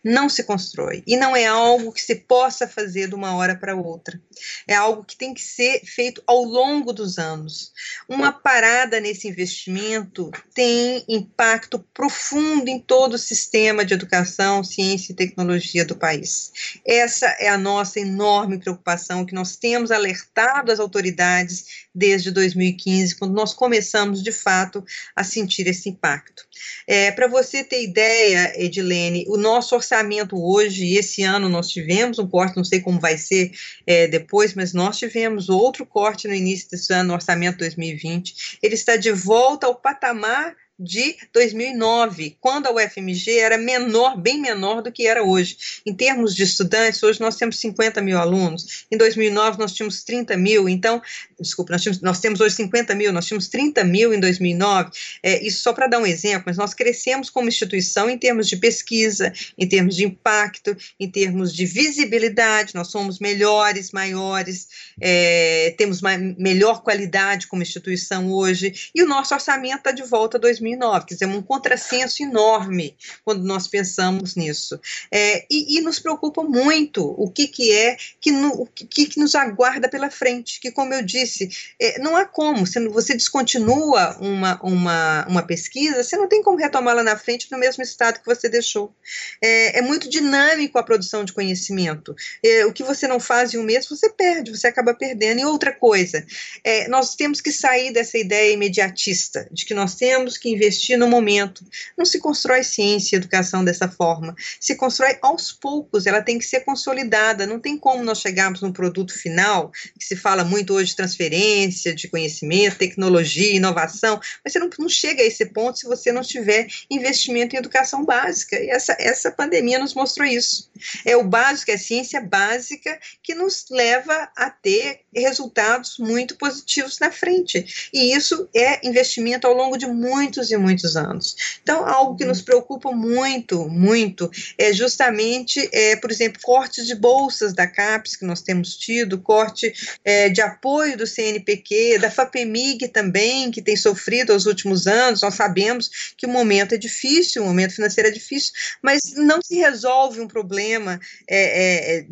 Não se constrói. E não é algo que se possa fazer de uma hora para outra. É algo que tem que ser feito ao longo dos anos. Uma parada nesse investimento tem impacto profundo em todo o sistema de educação, ciência e tecnologia do país. Essa é a nossa enorme preocupação que nós temos alertado as autoridades desde 2015, quando nós começamos de fato a sentir esse impacto. É, Para você ter ideia, Edilene, o nosso orçamento hoje, esse ano nós tivemos um corte, não sei como vai ser é, depois, mas nós tivemos outro corte no início desse ano, no orçamento 2020. Ele está de volta ao patamar de 2009, quando a UFMG era menor, bem menor do que era hoje. Em termos de estudantes, hoje nós temos 50 mil alunos, em 2009 nós tínhamos 30 mil, então, desculpa, nós, tínhamos, nós temos hoje 50 mil, nós tínhamos 30 mil em 2009, é, isso só para dar um exemplo, mas nós crescemos como instituição em termos de pesquisa, em termos de impacto, em termos de visibilidade, nós somos melhores, maiores, é, temos uma melhor qualidade como instituição hoje, e o nosso orçamento está de volta a 2009 2009. Quer dizer, um contrassenso enorme quando nós pensamos nisso. É, e, e, nos preocupa muito o que, que é que, no, o que, que nos aguarda pela frente. Que, como eu disse, é, não há como. Se você descontinua uma, uma, uma pesquisa, você não tem como retomá-la na frente no mesmo estado que você deixou. É, é muito dinâmico a produção de conhecimento. É, o que você não faz em um mês, você perde, você acaba perdendo. E outra coisa, é, nós temos que sair dessa ideia imediatista de que nós temos que investir no momento. Não se constrói ciência e educação dessa forma. Se constrói aos poucos, ela tem que ser consolidada. Não tem como nós chegarmos no produto final, que se fala muito hoje de transferência, de conhecimento, tecnologia, inovação, mas você não, não chega a esse ponto se você não tiver investimento em educação básica. E essa, essa pandemia nos mostrou isso. É o básico, é a ciência básica que nos leva a ter resultados muito positivos na frente. E isso é investimento ao longo de muitos muitos e muitos anos. Então, algo que nos preocupa muito, muito, é justamente, é, por exemplo, cortes de bolsas da CAPES que nós temos tido, corte é, de apoio do CNPq, da FAPEMIG também, que tem sofrido aos últimos anos. Nós sabemos que o momento é difícil, o momento financeiro é difícil, mas não se resolve um problema, é, é, é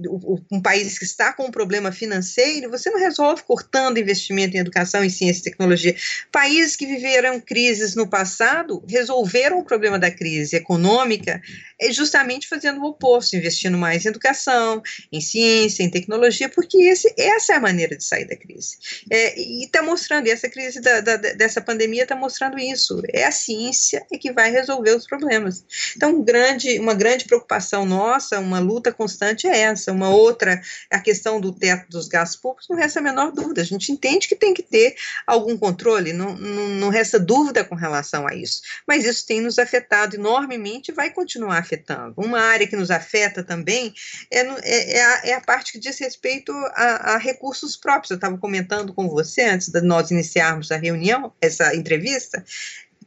um país que está com um problema financeiro, você não resolve cortando investimento em educação, em ciência e tecnologia. Países que viveram crises no passado, passado resolveram o problema da crise econômica é justamente fazendo o oposto, investindo mais em educação, em ciência, em tecnologia, porque esse, essa é a maneira de sair da crise. É, e está mostrando, e essa crise da, da, dessa pandemia está mostrando isso. É a ciência é que vai resolver os problemas. Então, um grande, uma grande preocupação nossa, uma luta constante é essa. Uma outra, a questão do teto dos gastos públicos, não resta a menor dúvida. A gente entende que tem que ter algum controle, não, não, não resta dúvida com relação a isso. Mas isso tem nos afetado enormemente e vai continuar afetando. Uma área que nos afeta também é, é, é, a, é a, parte que diz respeito a, a recursos próprios. Eu estava comentando com você antes de nós iniciarmos a reunião, essa entrevista,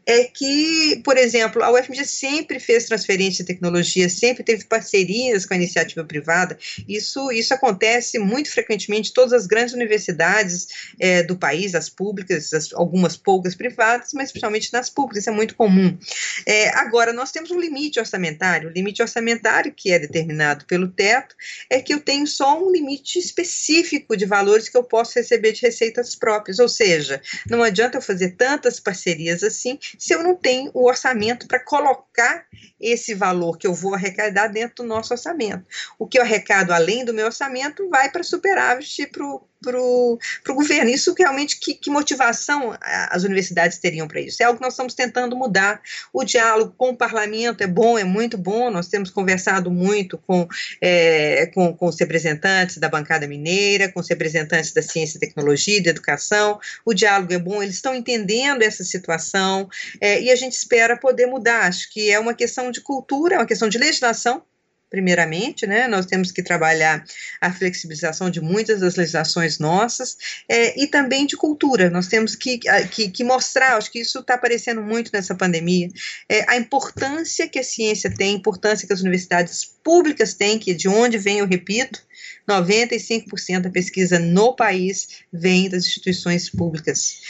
é que, por exemplo, a UFMG sempre fez transferência de tecnologia, sempre teve parcerias com a iniciativa privada. Isso, isso acontece muito frequentemente em todas as grandes universidades é, do país, as públicas, as, algumas poucas privadas, mas principalmente nas públicas, isso é muito comum. É, agora, nós temos um limite orçamentário, o limite orçamentário que é determinado pelo teto é que eu tenho só um limite específico de valores que eu posso receber de receitas próprias, ou seja, não adianta eu fazer tantas parcerias assim se eu não tenho o orçamento para colocar esse valor que eu vou arrecadar dentro do nosso orçamento. O que eu arrecado além do meu orçamento vai para superávit para o para o governo. Isso realmente, que, que motivação as universidades teriam para isso? É algo que nós estamos tentando mudar. O diálogo com o parlamento é bom, é muito bom. Nós temos conversado muito com, é, com, com os representantes da bancada mineira, com os representantes da ciência e tecnologia da educação. O diálogo é bom, eles estão entendendo essa situação é, e a gente espera poder mudar. Acho que é uma questão de cultura, é uma questão de legislação primeiramente, né? Nós temos que trabalhar a flexibilização de muitas das legislações nossas é, e também de cultura. Nós temos que, que, que mostrar, acho que isso está aparecendo muito nessa pandemia, é, a importância que a ciência tem, a importância que as universidades públicas têm, que é de onde vem, eu repito, 95% da pesquisa no país vem das instituições públicas.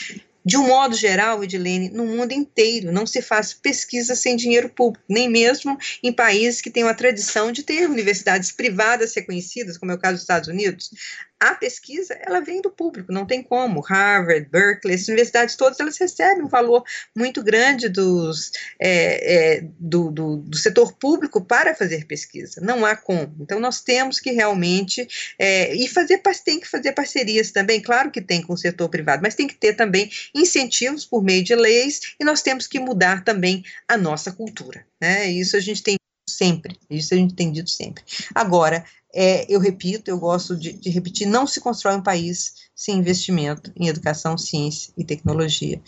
De um modo geral, Edilene, no mundo inteiro não se faz pesquisa sem dinheiro público, nem mesmo em países que têm uma tradição de ter universidades privadas reconhecidas, como é o caso dos Estados Unidos. A pesquisa, ela vem do público, não tem como. Harvard, Berkeley, as universidades todas, elas recebem um valor muito grande dos, é, é, do, do, do, setor público para fazer pesquisa, não há como. Então, nós temos que realmente, é, e fazer, tem que fazer parcerias também, claro que tem com o setor privado, mas tem que ter também incentivos por meio de leis, e nós temos que mudar também a nossa cultura, né, isso a gente tem sempre, isso a gente tem dito sempre. Agora, é, eu repito, eu gosto de, de, repetir, não se constrói um país sem investimento em educação, ciência e tecnologia.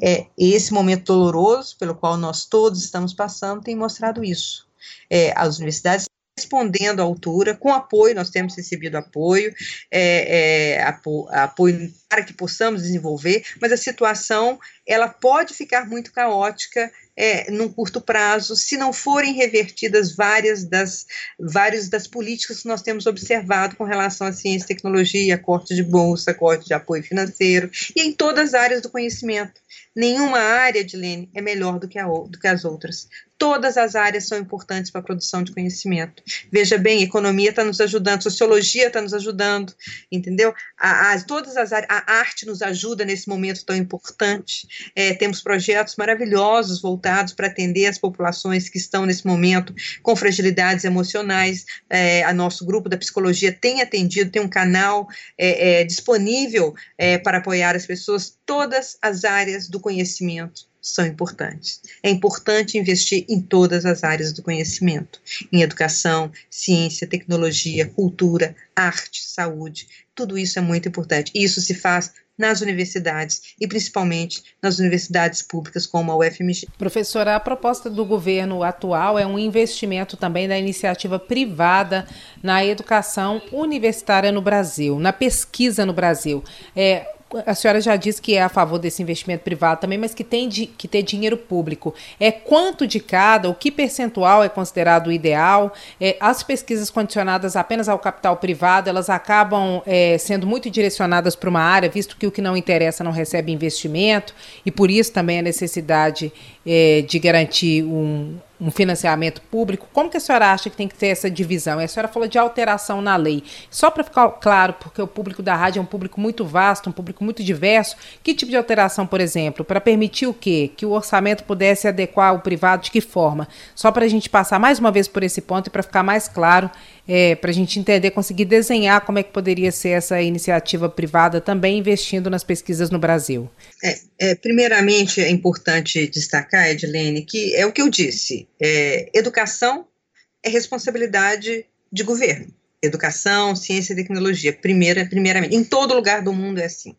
É, esse momento doloroso pelo qual nós todos estamos passando tem mostrado isso. É, as universidades respondendo à altura, com apoio, nós temos recebido apoio, é, é, apo, apoio para que possamos desenvolver, mas a situação ela pode ficar muito caótica é, num curto prazo, se não forem revertidas várias das, várias das políticas que nós temos observado com relação à ciência e tecnologia, corte de bolsa, corte de apoio financeiro, e em todas as áreas do conhecimento. Nenhuma área, Dilene, é melhor do que, a, do que as outras. Todas as áreas são importantes para a produção de conhecimento. Veja bem, economia está nos ajudando, sociologia está nos ajudando, entendeu? A, a, todas as áreas, a arte nos ajuda nesse momento tão importante. É, temos projetos maravilhosos voltados para atender as populações que estão nesse momento com fragilidades emocionais. É, a nosso grupo da psicologia tem atendido, tem um canal é, é disponível é, para apoiar as pessoas. Todas as áreas do conhecimento são importantes. É importante investir em todas as áreas do conhecimento, em educação, ciência, tecnologia, cultura, arte, saúde. Tudo isso é muito importante. Isso se faz nas universidades e principalmente nas universidades públicas como a UFMG.
Professora, a proposta do governo atual é um investimento também da iniciativa privada na educação universitária no Brasil, na pesquisa no Brasil. É, a senhora já disse que é a favor desse investimento privado também, mas que tem de, que ter dinheiro público. É quanto de cada, o que percentual é considerado ideal? É, as pesquisas condicionadas apenas ao capital privado, elas acabam é, sendo muito direcionadas para uma área, visto que o que não interessa não recebe investimento, e por isso também a necessidade é, de garantir um um financiamento público, como que a senhora acha que tem que ter essa divisão? A senhora falou de alteração na lei. Só para ficar claro, porque o público da rádio é um público muito vasto, um público muito diverso, que tipo de alteração, por exemplo, para permitir o quê? Que o orçamento pudesse adequar o privado, de que forma? Só para a gente passar mais uma vez por esse ponto e para ficar mais claro, é, para a gente entender, conseguir desenhar como é que poderia ser essa iniciativa privada também investindo nas pesquisas no Brasil.
É, é, primeiramente, é importante destacar, Edilene, que é o que eu disse: é, educação é responsabilidade de governo. Educação, ciência e tecnologia, primeira, primeiramente. Em todo lugar do mundo é assim.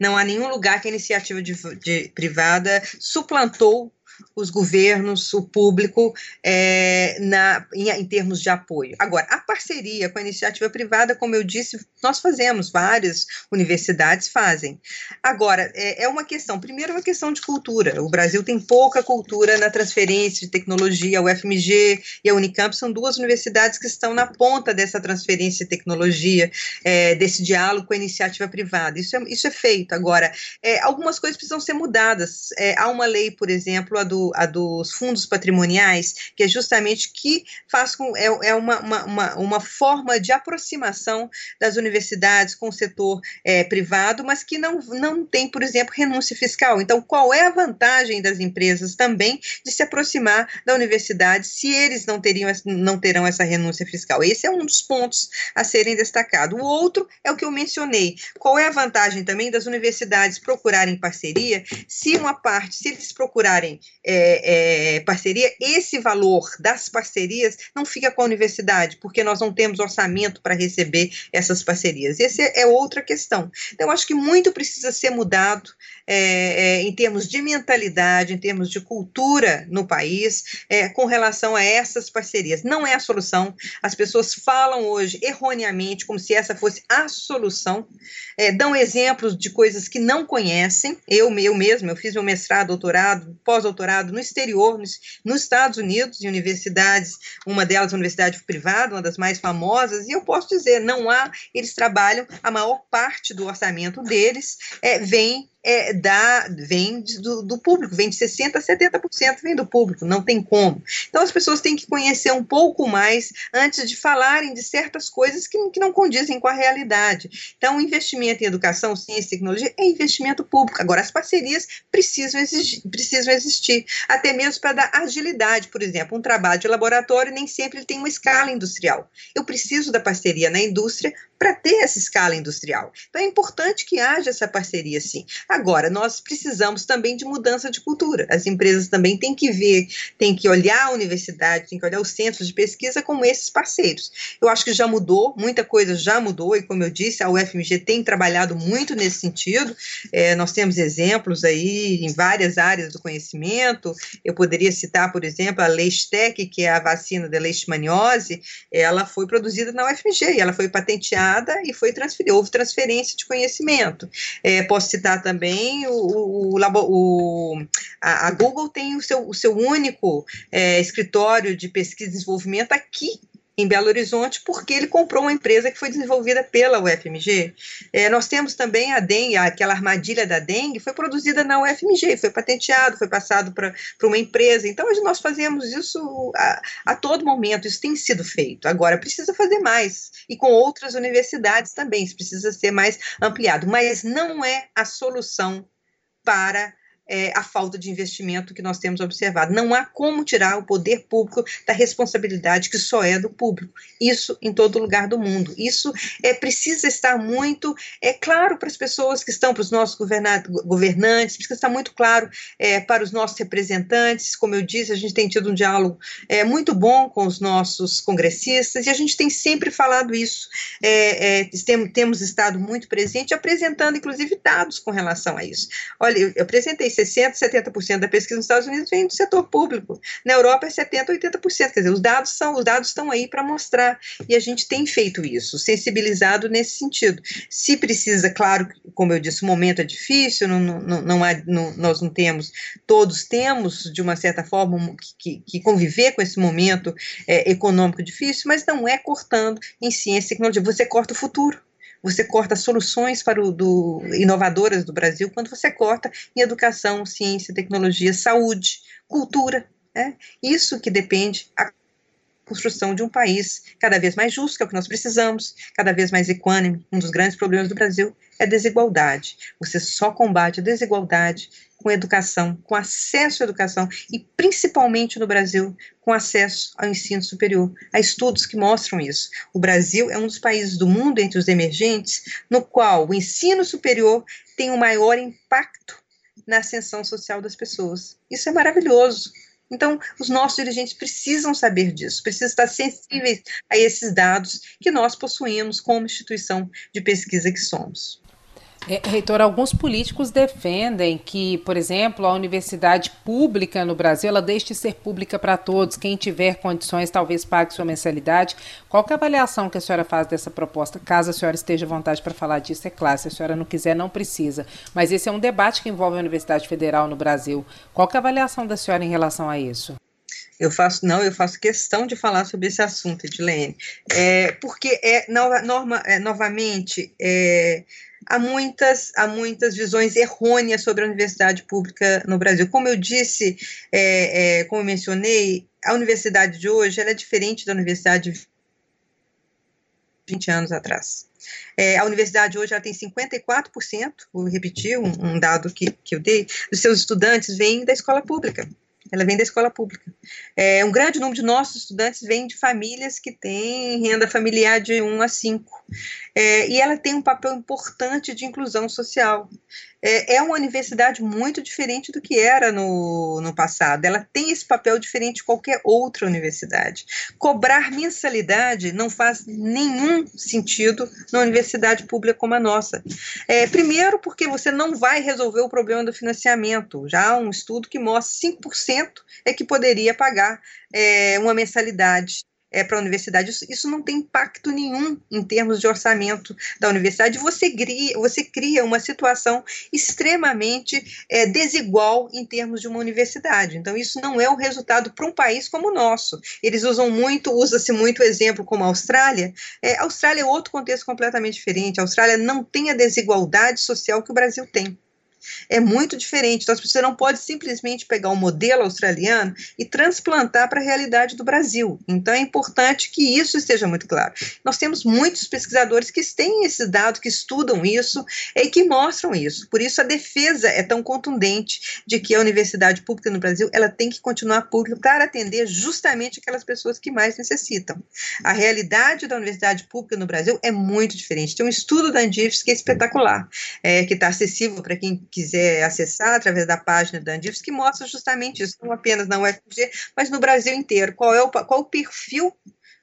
Não há nenhum lugar que a iniciativa de, de privada suplantou os governos, o público, é, na, em, em, termos de apoio. Agora, a parceria com a iniciativa privada, como eu disse, nós fazemos, várias universidades fazem. Agora, é, é uma questão, primeiro, uma questão de cultura. O Brasil tem pouca cultura na transferência de tecnologia. A UFMG e a Unicamp são duas universidades que estão na ponta dessa transferência de tecnologia, é, desse diálogo com a iniciativa privada. Isso é, isso é feito. Agora, é, algumas coisas precisam ser mudadas. É, há uma lei, por exemplo, a do, a dos fundos patrimoniais, que é justamente que faz com, é, é uma, uma, uma, forma de aproximação das universidades com o setor é, privado, mas que não, não tem, por exemplo, renúncia fiscal. Então, qual é a vantagem das empresas também de se aproximar da universidade se eles não, teriam, não terão essa renúncia fiscal? Esse é um dos pontos a serem destacados. O outro é o que eu mencionei. Qual é a vantagem também das universidades procurarem parceria se uma parte, se eles procurarem é, é, parceria, esse valor das parcerias não fica com a universidade, porque nós não temos orçamento para receber essas parcerias. Essa é, outra questão. Então, acho que muito precisa ser mudado é, é, em termos de mentalidade, em termos de cultura no país, é, com relação a essas parcerias. Não é a solução. As pessoas falam hoje erroneamente como se essa fosse a solução, é, dão exemplos de coisas que não conhecem. Eu, eu mesmo, eu fiz meu mestrado, doutorado, pós-doutorado no exterior, nos, nos Estados Unidos, em universidades, uma delas universidade privada, uma das mais famosas, e eu posso dizer, não há, eles trabalham, a maior parte do orçamento deles é, vem é, da, vem do, do, público, vem de 60% a 70% vem do público, não tem como. Então as pessoas têm que conhecer um pouco mais antes de falarem de certas coisas que, que não condizem com a realidade. Então, o investimento em educação, ciência e tecnologia é investimento público. Agora, as parcerias precisam existir, precisam existir até mesmo para dar agilidade. Por exemplo, um trabalho de laboratório nem sempre tem uma escala industrial. Eu preciso da parceria na indústria para ter essa escala industrial. Então é importante que haja essa parceria, sim. Agora, nós precisamos também de mudança de cultura. As empresas também têm que ver, têm que olhar a universidade, têm que olhar os centros de pesquisa como esses parceiros. Eu acho que já mudou, muita coisa já mudou, e como eu disse, a UFMG tem trabalhado muito nesse sentido. É, nós temos exemplos aí em várias áreas do conhecimento. Eu poderia citar, por exemplo, a Leistec, que é a vacina da leishmaniose, ela foi produzida na UFMG ela foi patenteada e foi transferida, houve transferência de conhecimento. É, posso citar também o, o, o a, a, Google tem o seu, o seu único é, escritório de pesquisa e desenvolvimento aqui em Belo Horizonte, porque ele comprou uma empresa que foi desenvolvida pela UFMG. É, nós temos também a dengue, aquela armadilha da dengue, foi produzida na UFMG, foi patenteado, foi passado para uma empresa. Então, nós fazemos isso a, a todo momento, isso tem sido feito. Agora, precisa fazer mais, e com outras universidades também, isso precisa ser mais ampliado, mas não é a solução para é, a falta de investimento que nós temos observado. Não há como tirar o poder público da responsabilidade que só é do público. Isso em todo lugar do mundo. Isso é precisa estar muito é claro para as pessoas que estão, para os nossos governantes, precisa estar muito claro é, para os nossos representantes. Como eu disse, a gente tem tido um diálogo é, muito bom com os nossos congressistas e a gente tem sempre falado isso. É, é, tem, temos estado muito presente, apresentando inclusive dados com relação a isso. Olha, eu apresentei 60%, 70% da pesquisa nos Estados Unidos vem do setor público. Na Europa é 70%, 80%. Quer dizer, os dados são, os dados estão aí para mostrar. E a gente tem feito isso, sensibilizado nesse sentido. Se precisa, claro, como eu disse, o momento é difícil, não, não, não há, não, nós não temos, todos temos, de uma certa forma, que, que conviver com esse momento é, econômico difícil, mas não é cortando em ciência e tecnologia. Você corta o futuro você corta soluções para o do, inovadoras do Brasil quando você corta em educação, ciência, tecnologia, saúde, cultura. É isso que depende a construção de um país cada vez mais justo, que é o que nós precisamos, cada vez mais equânime. Um dos grandes problemas do Brasil é a desigualdade. Você só combate a desigualdade com educação, com acesso à educação e principalmente no Brasil, com acesso ao ensino superior. Há estudos que mostram isso. O Brasil é um dos países do mundo entre os emergentes no qual o ensino superior tem o maior impacto na ascensão social das pessoas. Isso é maravilhoso. Então, os nossos dirigentes precisam saber disso, precisam estar sensíveis a esses dados que nós possuímos como instituição de pesquisa que somos.
Reitor, alguns políticos defendem que, por exemplo, a universidade pública no Brasil ela deixe de ser pública para todos. Quem tiver condições talvez pague sua mensalidade. Qual é a avaliação que a senhora faz dessa proposta? Caso a senhora esteja à vontade para falar disso, é claro. Se a senhora não quiser, não precisa. Mas esse é um debate que envolve a Universidade Federal no Brasil. Qual é a avaliação da senhora em relação a isso?
Eu faço, não, eu faço questão de falar sobre esse assunto, Edilene, é, porque é, norma, é, novamente, é, há muitas, há muitas visões errôneas sobre a universidade pública no Brasil. Como eu disse, é, é, como eu mencionei, a universidade de hoje é diferente da universidade de 20 anos atrás. É, a universidade hoje ela tem 54%, vou repetir um, um dado que, que eu dei, dos seus estudantes vêm da escola pública ela vem da escola pública. É, um grande número de nossos estudantes vem de famílias que têm renda familiar de 1 a 5. É, e ela tem um papel importante de inclusão social. É, é, uma universidade muito diferente do que era no, no passado. Ela tem esse papel diferente de qualquer outra universidade. Cobrar mensalidade não faz nenhum sentido na universidade pública como a nossa. É, primeiro, porque você não vai resolver o problema do financiamento. Já há um estudo que mostra 5% é que poderia pagar é, uma mensalidade é, para a universidade. Isso, isso, não tem impacto nenhum em termos de orçamento da universidade. Você cria, você cria uma situação extremamente é, desigual em termos de uma universidade. Então, isso não é o resultado para um país como o nosso. Eles usam muito, usa-se muito exemplo como a Austrália. É, a Austrália é outro contexto completamente diferente. A Austrália não tem a desigualdade social que o Brasil tem. É muito diferente. Então, você não pode simplesmente pegar um modelo australiano e transplantar para a realidade do Brasil. Então, é importante que isso esteja muito claro. Nós temos muitos pesquisadores que têm esse dado, que estudam isso e que mostram isso. Por isso, a defesa é tão contundente de que a universidade pública no Brasil ela tem que continuar pública para atender justamente aquelas pessoas que mais necessitam. A realidade da universidade pública no Brasil é muito diferente. Tem um estudo da Andifes que é espetacular, é, que está acessível para quem quiser acessar através da página da Andifes, que mostra justamente isso, não apenas na UFG, mas no Brasil inteiro. Qual é o, qual o perfil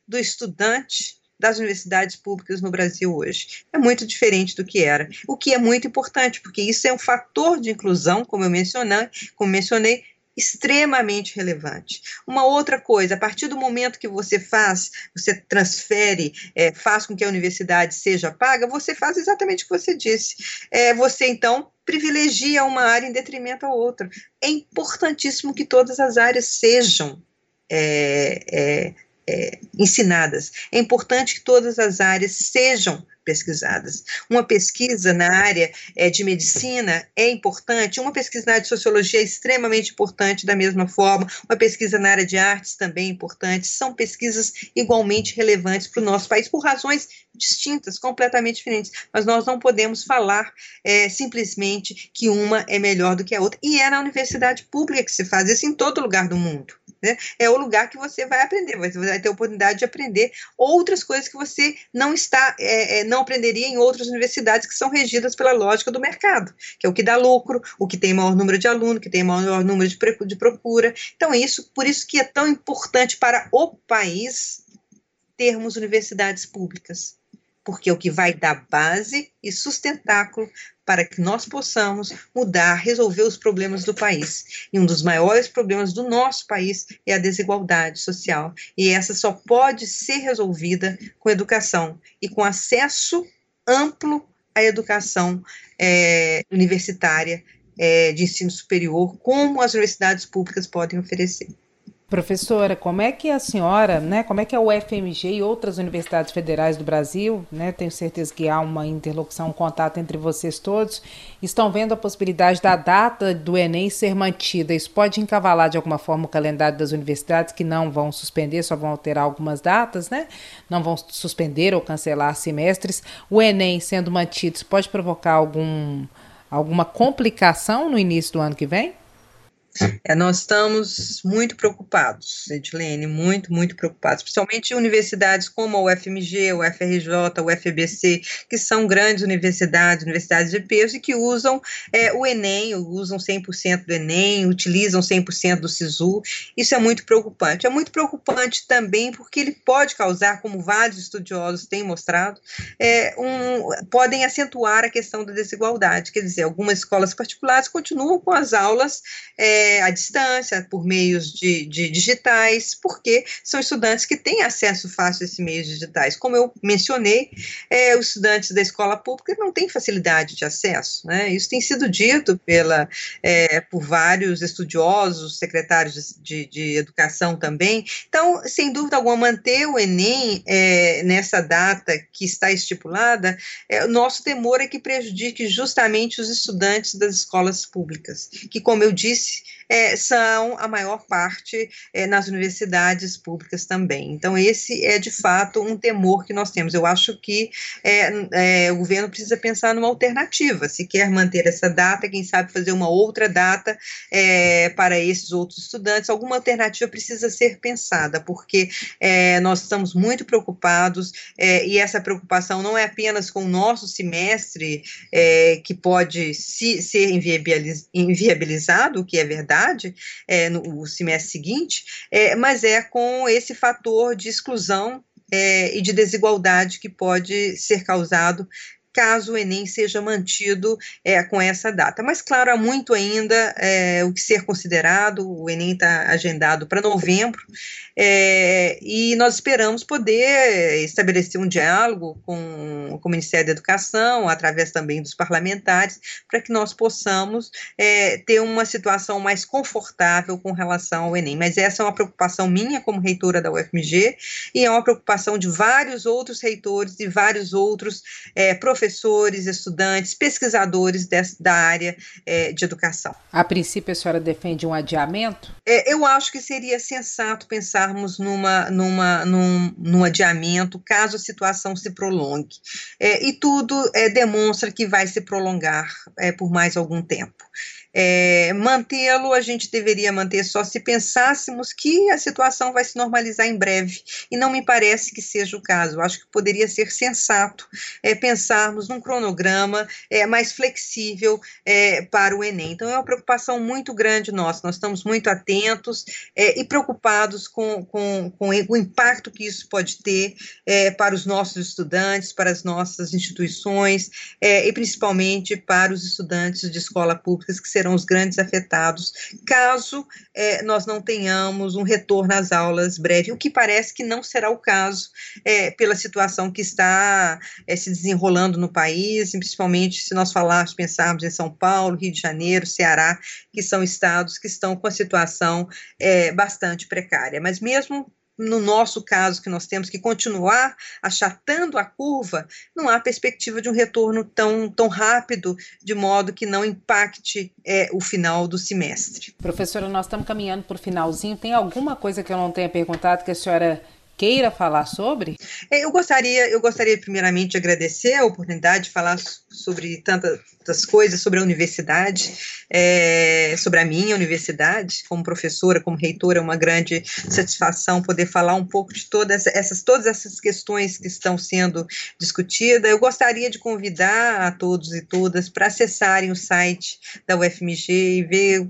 do estudante das universidades públicas no Brasil hoje. É muito diferente do que era. O que é muito importante, porque isso é um fator de inclusão, como eu mencionei, como mencionei extremamente relevante. Uma outra coisa, a partir do momento que você faz, você transfere, é, faz com que a universidade seja paga, você faz exatamente o que você disse. É, você então privilegia uma área em detrimento à outra. É importantíssimo que todas as áreas sejam é, é, é ensinadas. É importante que todas as áreas sejam pesquisadas. Uma pesquisa na área é, de medicina é importante, uma pesquisa na área de sociologia é extremamente importante da mesma forma, uma pesquisa na área de artes também é importante, são pesquisas igualmente relevantes para o nosso país, por razões distintas, completamente diferentes, mas nós não podemos falar é, simplesmente que uma é melhor do que a outra, e é na universidade pública que se faz isso em todo lugar do mundo. Né? É o lugar que você vai aprender, você vai ter a oportunidade de aprender outras coisas que você não está, é, é, não aprenderia em outras universidades que são regidas pela lógica do mercado, que é o que dá lucro, o que tem maior número de alunos, que tem maior número de, de procura. Então, isso, por isso que é tão importante para o país termos universidades públicas porque é o que vai dar base e sustentáculo para que nós possamos mudar, resolver os problemas do país. E um dos maiores problemas do nosso país é a desigualdade social. E essa só pode ser resolvida com educação e com acesso amplo à educação é, universitária é, de ensino superior, como as universidades públicas podem oferecer.
Professora, como é que a senhora, né, como é que a UFMG e outras universidades federais do Brasil, né, tenho certeza que há uma interlocução, um contato entre vocês todos, estão vendo a possibilidade da data do Enem ser mantida? Isso pode encavalar de alguma forma o calendário das universidades que não vão suspender, só vão alterar algumas datas, né? Não vão suspender ou cancelar semestres. O Enem sendo mantido, isso pode provocar algum, alguma complicação no início do ano que vem?
É, nós estamos muito preocupados, Edilene, muito, muito preocupados, principalmente universidades como a UFMG, o UFRJ, o UFBC, que são grandes universidades, universidades de peso e que usam é, o Enem, usam 100% do Enem, utilizam 100% do SISU. Isso é muito preocupante. É muito preocupante também porque ele pode causar, como vários estudiosos têm mostrado, é, um, podem acentuar a questão da desigualdade. Quer dizer, algumas escolas particulares continuam com as aulas. É, é, à distância, por meios de, de, digitais, porque são estudantes que têm acesso fácil a esses meios digitais. Como eu mencionei, é, os estudantes da escola pública não têm facilidade de acesso. Né? Isso tem sido dito pela, é, por vários estudiosos, secretários de, de, educação também. Então, sem dúvida alguma, manter o Enem é, nessa data que está estipulada, é, o nosso temor é que prejudique justamente os estudantes das escolas públicas, que, como eu disse, é, são a maior parte é, nas universidades públicas também. Então, esse é de fato um temor que nós temos. Eu acho que é, é, o governo precisa pensar numa alternativa. Se quer manter essa data, quem sabe fazer uma outra data é, para esses outros estudantes, alguma alternativa precisa ser pensada, porque é, nós estamos muito preocupados e essa preocupação não é apenas com o nosso semestre, que pode se, ser inviabiliz, inviabilizado, o que é verdade é, no semestre seguinte, é, mas é com esse fator de exclusão é, e de desigualdade que pode ser causado caso o Enem seja mantido é, com essa data. Mas, claro, há muito ainda é, o que ser considerado, o Enem está agendado para novembro, é, e nós esperamos poder estabelecer um diálogo com, com, o Ministério da Educação, através também dos parlamentares, para que nós possamos é, ter uma situação mais confortável com relação ao Enem. Mas essa é uma preocupação minha como reitora da UFMG e é uma preocupação de vários outros reitores e vários outros é, professores professores, estudantes, pesquisadores da área é, de educação.
A princípio, a senhora defende um adiamento?
É, eu acho que seria sensato pensarmos numa, numa, num, num adiamento caso a situação se prolongue. É, e tudo é, demonstra que vai se prolongar é, por mais algum tempo. É, Mantê-lo a gente deveria manter só se pensássemos que a situação vai se normalizar em breve, e não me parece que seja o caso. Acho que poderia ser sensato é, pensarmos num cronograma é, mais flexível é, para o Enem. Então, é uma preocupação muito grande nossa, nós estamos muito atentos é, e preocupados com, com, com, o impacto que isso pode ter é, para os nossos estudantes, para as nossas instituições e principalmente para os estudantes de escola pública que serão serão os grandes afetados, caso é, nós não tenhamos um retorno às aulas breve, o que parece que não será o caso é, pela situação que está é, se desenrolando no país, principalmente se nós falarmos, pensarmos em São Paulo, Rio de Janeiro, Ceará, que são estados que estão com a situação é, bastante precária. Mas mesmo no nosso caso, que nós temos que continuar achatando a curva, não há perspectiva de um retorno tão, tão rápido, de modo que não impacte é, o final do semestre.
Professora, nós estamos caminhando para o finalzinho. Tem alguma coisa que eu não tenha perguntado que a senhora queira falar sobre?
É, eu gostaria, eu gostaria primeiramente de agradecer a oportunidade de falar sobre tantas coisas, sobre a universidade, é, sobre a minha universidade, como professora, como reitora, é uma grande satisfação poder falar um pouco de todas essas, todas essas questões que estão sendo discutidas. Eu gostaria de convidar a todos e todas para acessarem o site da UFMG e ver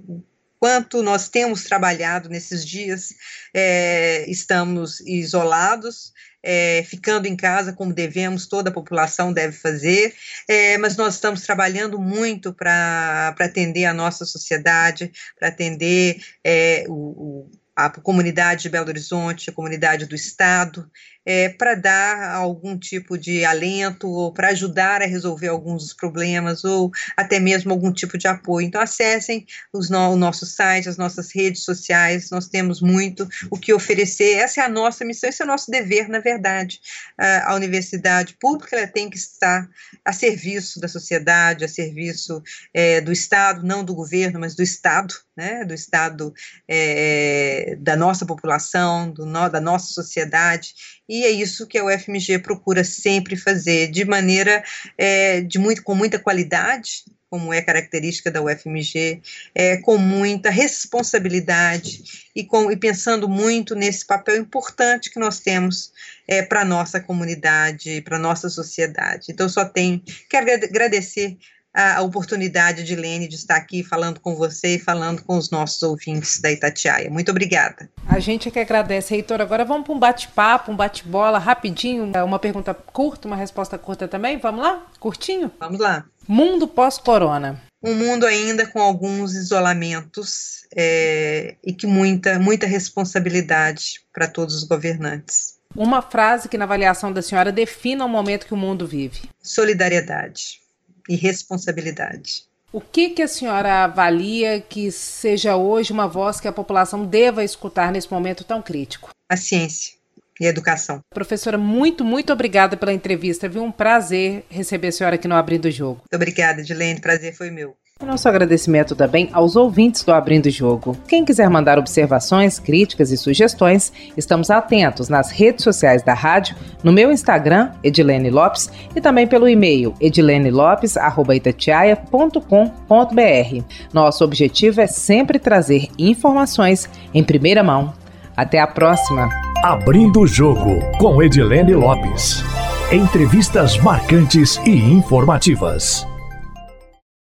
quanto nós temos trabalhado nesses dias, é, estamos isolados, é, ficando em casa como devemos, toda a população deve fazer, é, mas nós estamos trabalhando muito para atender a nossa sociedade, para atender é, o, o a comunidade de Belo Horizonte, a comunidade do Estado, é, para dar algum tipo de alento ou para ajudar a resolver alguns dos problemas ou até mesmo algum tipo de apoio. Então, acessem os no, o nosso site, as nossas redes sociais, nós temos muito o que oferecer. Essa é a nossa missão, esse é o nosso dever, na verdade. A, a universidade pública ela tem que estar a serviço da sociedade, a serviço é, do Estado, não do governo, mas do Estado, né, do Estado é, da nossa população, do no, da nossa sociedade, e é isso que a UFMG procura sempre fazer, de maneira, é, de muito, com muita qualidade, como é característica da UFMG, é, com muita responsabilidade e, com, e pensando muito nesse papel importante que nós temos é, para a nossa comunidade, para a nossa sociedade. Então, só tenho que agradecer a, oportunidade de Lene de estar aqui falando com você e falando com os nossos ouvintes da Itatiaia. Muito obrigada.
A gente é que agradece, Heitor. Agora vamos para um bate-papo, um bate-bola rapidinho, uma pergunta curta, uma resposta curta também. Vamos lá? Curtinho?
Vamos lá.
Mundo pós-corona.
Um mundo ainda com alguns isolamentos é, e que muita, muita responsabilidade para todos os governantes.
Uma frase que, na avaliação da senhora, defina o momento que o mundo vive.
Solidariedade e responsabilidade.
O que, que a senhora avalia que seja hoje uma voz que a população deva escutar nesse momento tão crítico?
A ciência e a educação.
Professora, muito, muito obrigada pela entrevista. Viu um prazer receber a senhora aqui no Abrindo o Jogo.
Muito obrigada, Edilene. Prazer foi meu.
Nosso agradecimento também aos ouvintes do Abrindo Jogo. Quem quiser mandar observações, críticas e sugestões, estamos atentos nas redes sociais da rádio, no meu Instagram, Edilene Lopes, e também pelo e-mail edilenelopes.itatiaia.com.br. Nosso objetivo é sempre trazer informações em primeira mão. Até a próxima!
Abrindo o Jogo, com Edilene Lopes. Entrevistas marcantes e informativas.